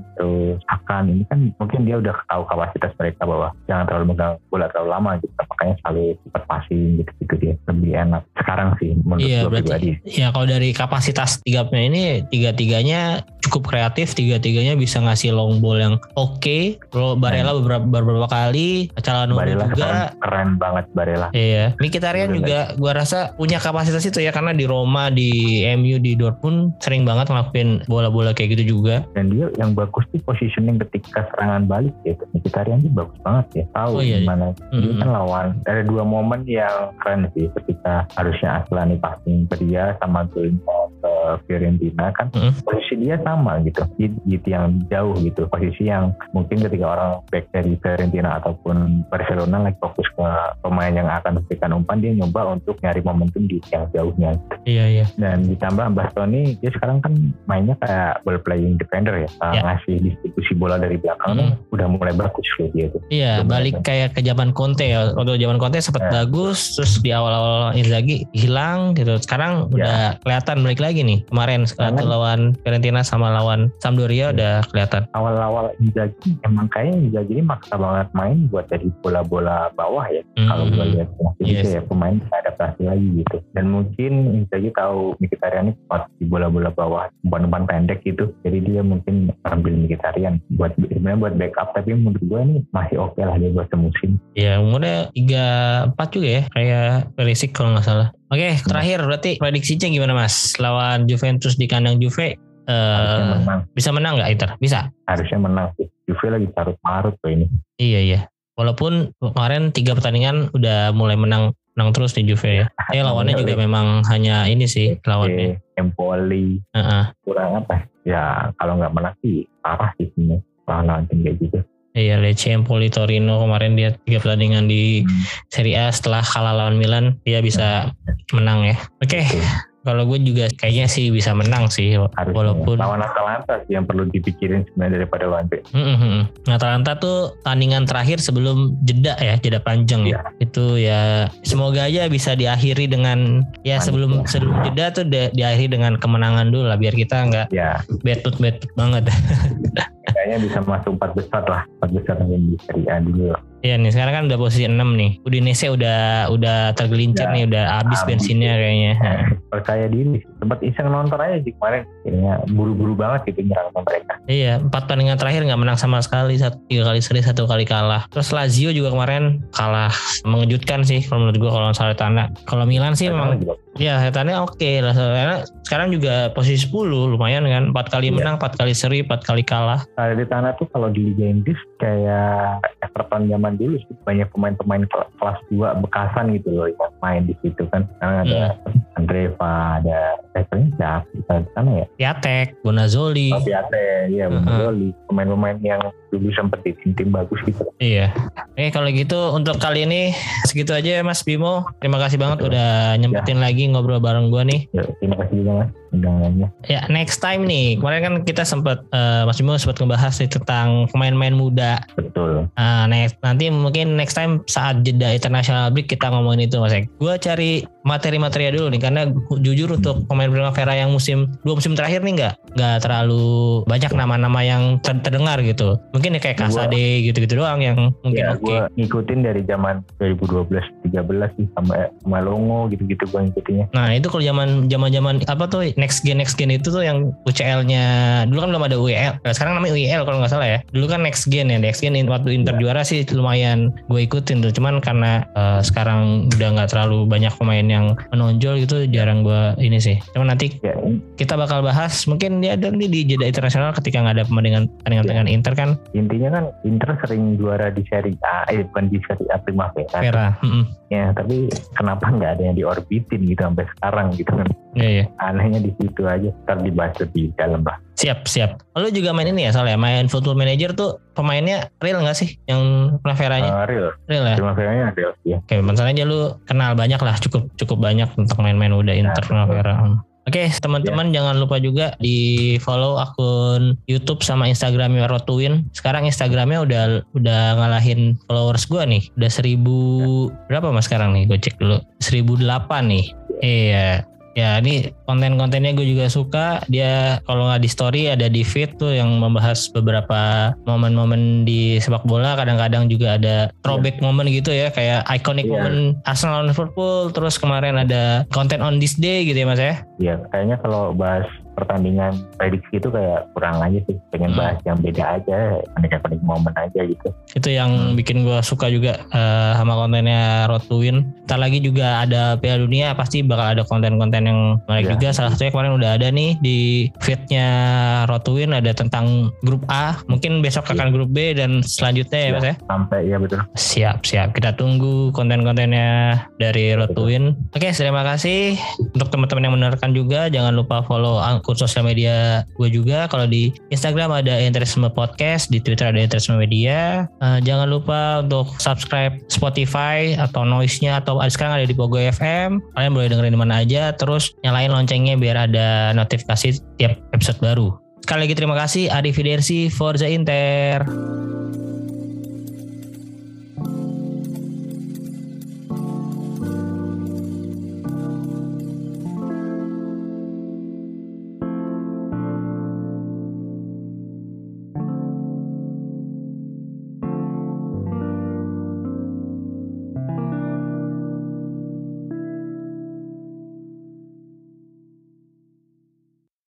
Akan ini kan mungkin dia udah tahu kapasitas mereka bahwa jangan terlalu megang bola terlalu lama gitu. Makanya selalu cepat passing gitu-gitu dia lebih enak sekarang sih menurut yeah, gue pribadi. Ya kalau dari kapasitas tiga ini tiga-tiganya cukup kreatif, tiga-tiganya bisa ngasih long ball yang oke. Okay. Kalau Barella nah. beberapa, beberapa kali, Calhanoglu juga keren banget Barella. Iya, Mkhitaryan juga gua rasa punya kapasitas itu ya karena di Roma, di MU, di Dortmund sering banget ngelakuin bola-bola kayak gitu juga. Dan dia yang bagus sih positioning ketika serangan balik gitu. Mkhitaryan sih bagus banget ya. Tahu oh, iya. gimana. Mm-hmm. Dia kan lawan ada dua momen yang keren sih ketika harusnya Aslani passing ke dia sama Gulmo ke Fiorentina kan mm-hmm. posisi dia sama gitu. Gitu yang jauh gitu. Posisi yang mungkin ketika orang back dari Fiorentina ataupun Barcelona lagi fokus ke pemain yang akan memberikan umpan dia nyoba untuk nyari momentum di yang jauhnya. Iya iya. Dan ditambah Bastoni dia sekarang kan mainnya kayak ball playing defender ya, yeah. ngasih distribusi bola dari belakang hmm. udah mulai bagus loh dia tuh. Iya balik kayak ke zaman Conte ya. Waktu zaman Conte sempat yeah. bagus, terus di awal-awal Inzaghi hilang gitu. Sekarang yeah. udah kelihatan balik lagi nih. Kemarin waktu lawan Fiorentina sama lawan Sampdoria yeah. udah kelihatan. Awal-awal Inzaghi emang kayaknya Inzaghi ini maksa banget main buat jadi bola-bola bawah ya hmm. kalau gue lihat jadi yes. kayak pemain adaptasi lagi gitu dan mungkin Inzaghi tahu Mkhitaryan ini kuat di bola-bola bawah umpan-umpan pendek gitu jadi dia mungkin ambil Mkhitaryan buat sebenarnya buat backup tapi menurut gue ini masih oke okay lah dia buat semusim ya umurnya tiga empat juga ya kayak Perisic kalau nggak salah Oke, okay, terakhir berarti prediksinya gimana Mas? Lawan Juventus di kandang Juve uh, menang. bisa menang nggak Inter? Bisa. Harusnya menang sih. Juve lagi carut marut tuh ini. Iya iya. Walaupun kemarin tiga pertandingan udah mulai menang menang terus di Juve ya. Eh lawannya juga memang hanya ini sih lawannya. Empoli. Uh -uh. Kurang apa? Ya kalau nggak menang sih parah sih ini lawan tim kayak gitu. Iya Lecce Empoli Torino kemarin dia tiga pertandingan di hmm. Serie A setelah kalah lawan Milan dia bisa menang ya. Oke. Okay. Kalau gue juga kayaknya sih bisa menang sih Harusnya. walaupun lawan Atalanta sih yang perlu dipikirin sebenarnya daripada lawan mm-hmm. Atalanta tuh tandingan terakhir sebelum jeda ya jeda panjang ya. itu ya semoga aja bisa diakhiri dengan ya sebelum ya. sebelum jeda tuh di, diakhiri dengan kemenangan dulu lah biar kita nggak ya. betut betut banget kayaknya bisa masuk empat besar lah empat besar yang di Serie A dulu Iya nih sekarang kan udah posisi 6 nih. Udinese udah udah tergelincir ya, nih, udah habis bensinnya kayaknya. Percaya diri. Sempat iseng nonton aja sih kemarin. Kayaknya buru-buru banget gitu nyerang mereka. Iya, empat pertandingan terakhir nggak menang sama sekali. Satu, tiga kali seri, satu kali kalah. Terus Lazio juga kemarin kalah mengejutkan sih kalau menurut gue kalau Salernitana. Kalau Milan sih memang Ya setannya oke okay lah karena sekarang juga posisi 10 lumayan kan empat kali yeah. menang empat kali seri empat kali kalah. Tanah tuh kalau di Liga Inggris kayak Everton zaman dulu sih banyak pemain-pemain kelas 2 bekasan gitu loh yang main di situ kan. Karena ada hmm. Andreva, ada siapa di sana ya? Piatek, Bonazoli. Oh, Piatek, iya Bonazoli. Uh-huh. Pemain-pemain yang dulu sempat di tim-tim bagus gitu. Iya. Oke kalau gitu untuk kali ini segitu aja ya Mas Bimo. Terima kasih banget Betul. udah nyempetin ya. lagi ngobrol bareng gua nih. Ya, terima kasih juga Mas undangannya. Ya next time nih kemarin kan kita sempat uh, Mas Bimo sempat ngebahas nih tentang pemain-pemain muda. Betul. Uh, next nanti mungkin next time saat jeda international break kita ngomongin itu Mas. Gue cari materi-materi dulu nih karena jujur untuk pemain Primavera yang musim dua musim terakhir nih nggak nggak terlalu banyak nama-nama yang terdengar gitu. Mungkin ya kayak Kasade gitu-gitu doang yang mungkin ya, oke. Okay. ngikutin dari zaman 2012 13 sih sama sama Longo gitu-gitu gue ngikutinnya. Nah itu kalau zaman zaman zaman apa tuh next gen next gen itu tuh yang UCL-nya dulu kan belum ada UEL. Nah, sekarang namanya UEL kalau nggak salah ya. Dulu kan next gen ya next gen waktu Inter ya. juara sih lumayan gue ikutin tuh. Cuman karena uh, sekarang udah nggak terlalu banyak pemain yang menonjol gitu jarang gue ini sih. Cuma nanti ya. kita bakal bahas mungkin dia ada nanti di jeda internasional ketika nggak ada pertandingan pertandingan ya. dengan Inter kan. Intinya kan Inter sering juara di Serie A, eh bukan di Serie A Primavera. Vera. Mm -hmm. Ya tapi kenapa nggak ada yang diorbitin gitu sampai sekarang gitu kan? Iya, iya. Anehnya di situ aja. Ntar dibahas lebih dalam lah. Siap, siap. Lalu juga main ini ya soalnya main Football Manager tuh pemainnya real nggak sih yang Primaveranya? Uh, real. Real ya? Primaveranya real, ya. Oke, misalnya aja lu kenal banyak lah, cukup cukup banyak untuk main-main udah Inter nah, Primavera. Oke, okay, teman-teman yeah. jangan lupa juga di follow akun YouTube sama Instagramnya Rotuin. Sekarang Instagramnya udah udah ngalahin followers gue nih. Udah seribu yeah. berapa mas sekarang nih? Gue cek dulu. Seribu delapan nih. Iya. Ya ini konten-kontennya gue juga suka. Dia kalau nggak di story ada di feed tuh yang membahas beberapa momen-momen di sepak bola. Kadang-kadang juga ada throwback yeah. momen gitu ya, kayak iconic yeah. momen Arsenal Liverpool. Terus kemarin ada konten on this day gitu ya mas ya? Iya, kayaknya kalau bahas pertandingan prediksi itu kayak kurang aja sih. Pengen hmm. bahas yang beda aja panik-panik momen aja gitu. Itu yang hmm. bikin gue suka juga uh, sama kontennya Road to Win ntar lagi juga ada Piala Dunia pasti bakal ada konten-konten yang menarik yeah. juga. Salah satunya kemarin udah ada nih di feednya Road to Win ada tentang grup A. Mungkin besok akan yeah. grup B dan selanjutnya ya, ya mas ya? sampai ya betul. Siap siap. Kita tunggu konten-kontennya dari Road to Win oke terima kasih. Untuk teman-teman yang mendengarkan juga jangan lupa follow akun sosial media gue juga. Kalau di Instagram ada Interisme Podcast, di Twitter ada Interisme Media. Uh, jangan lupa untuk subscribe Spotify atau Noise-nya atau sekarang ada di Pogo FM. Kalian boleh dengerin mana aja. Terus nyalain loncengnya biar ada notifikasi tiap episode baru. Sekali lagi terima kasih Arif Fidersi Forza Inter.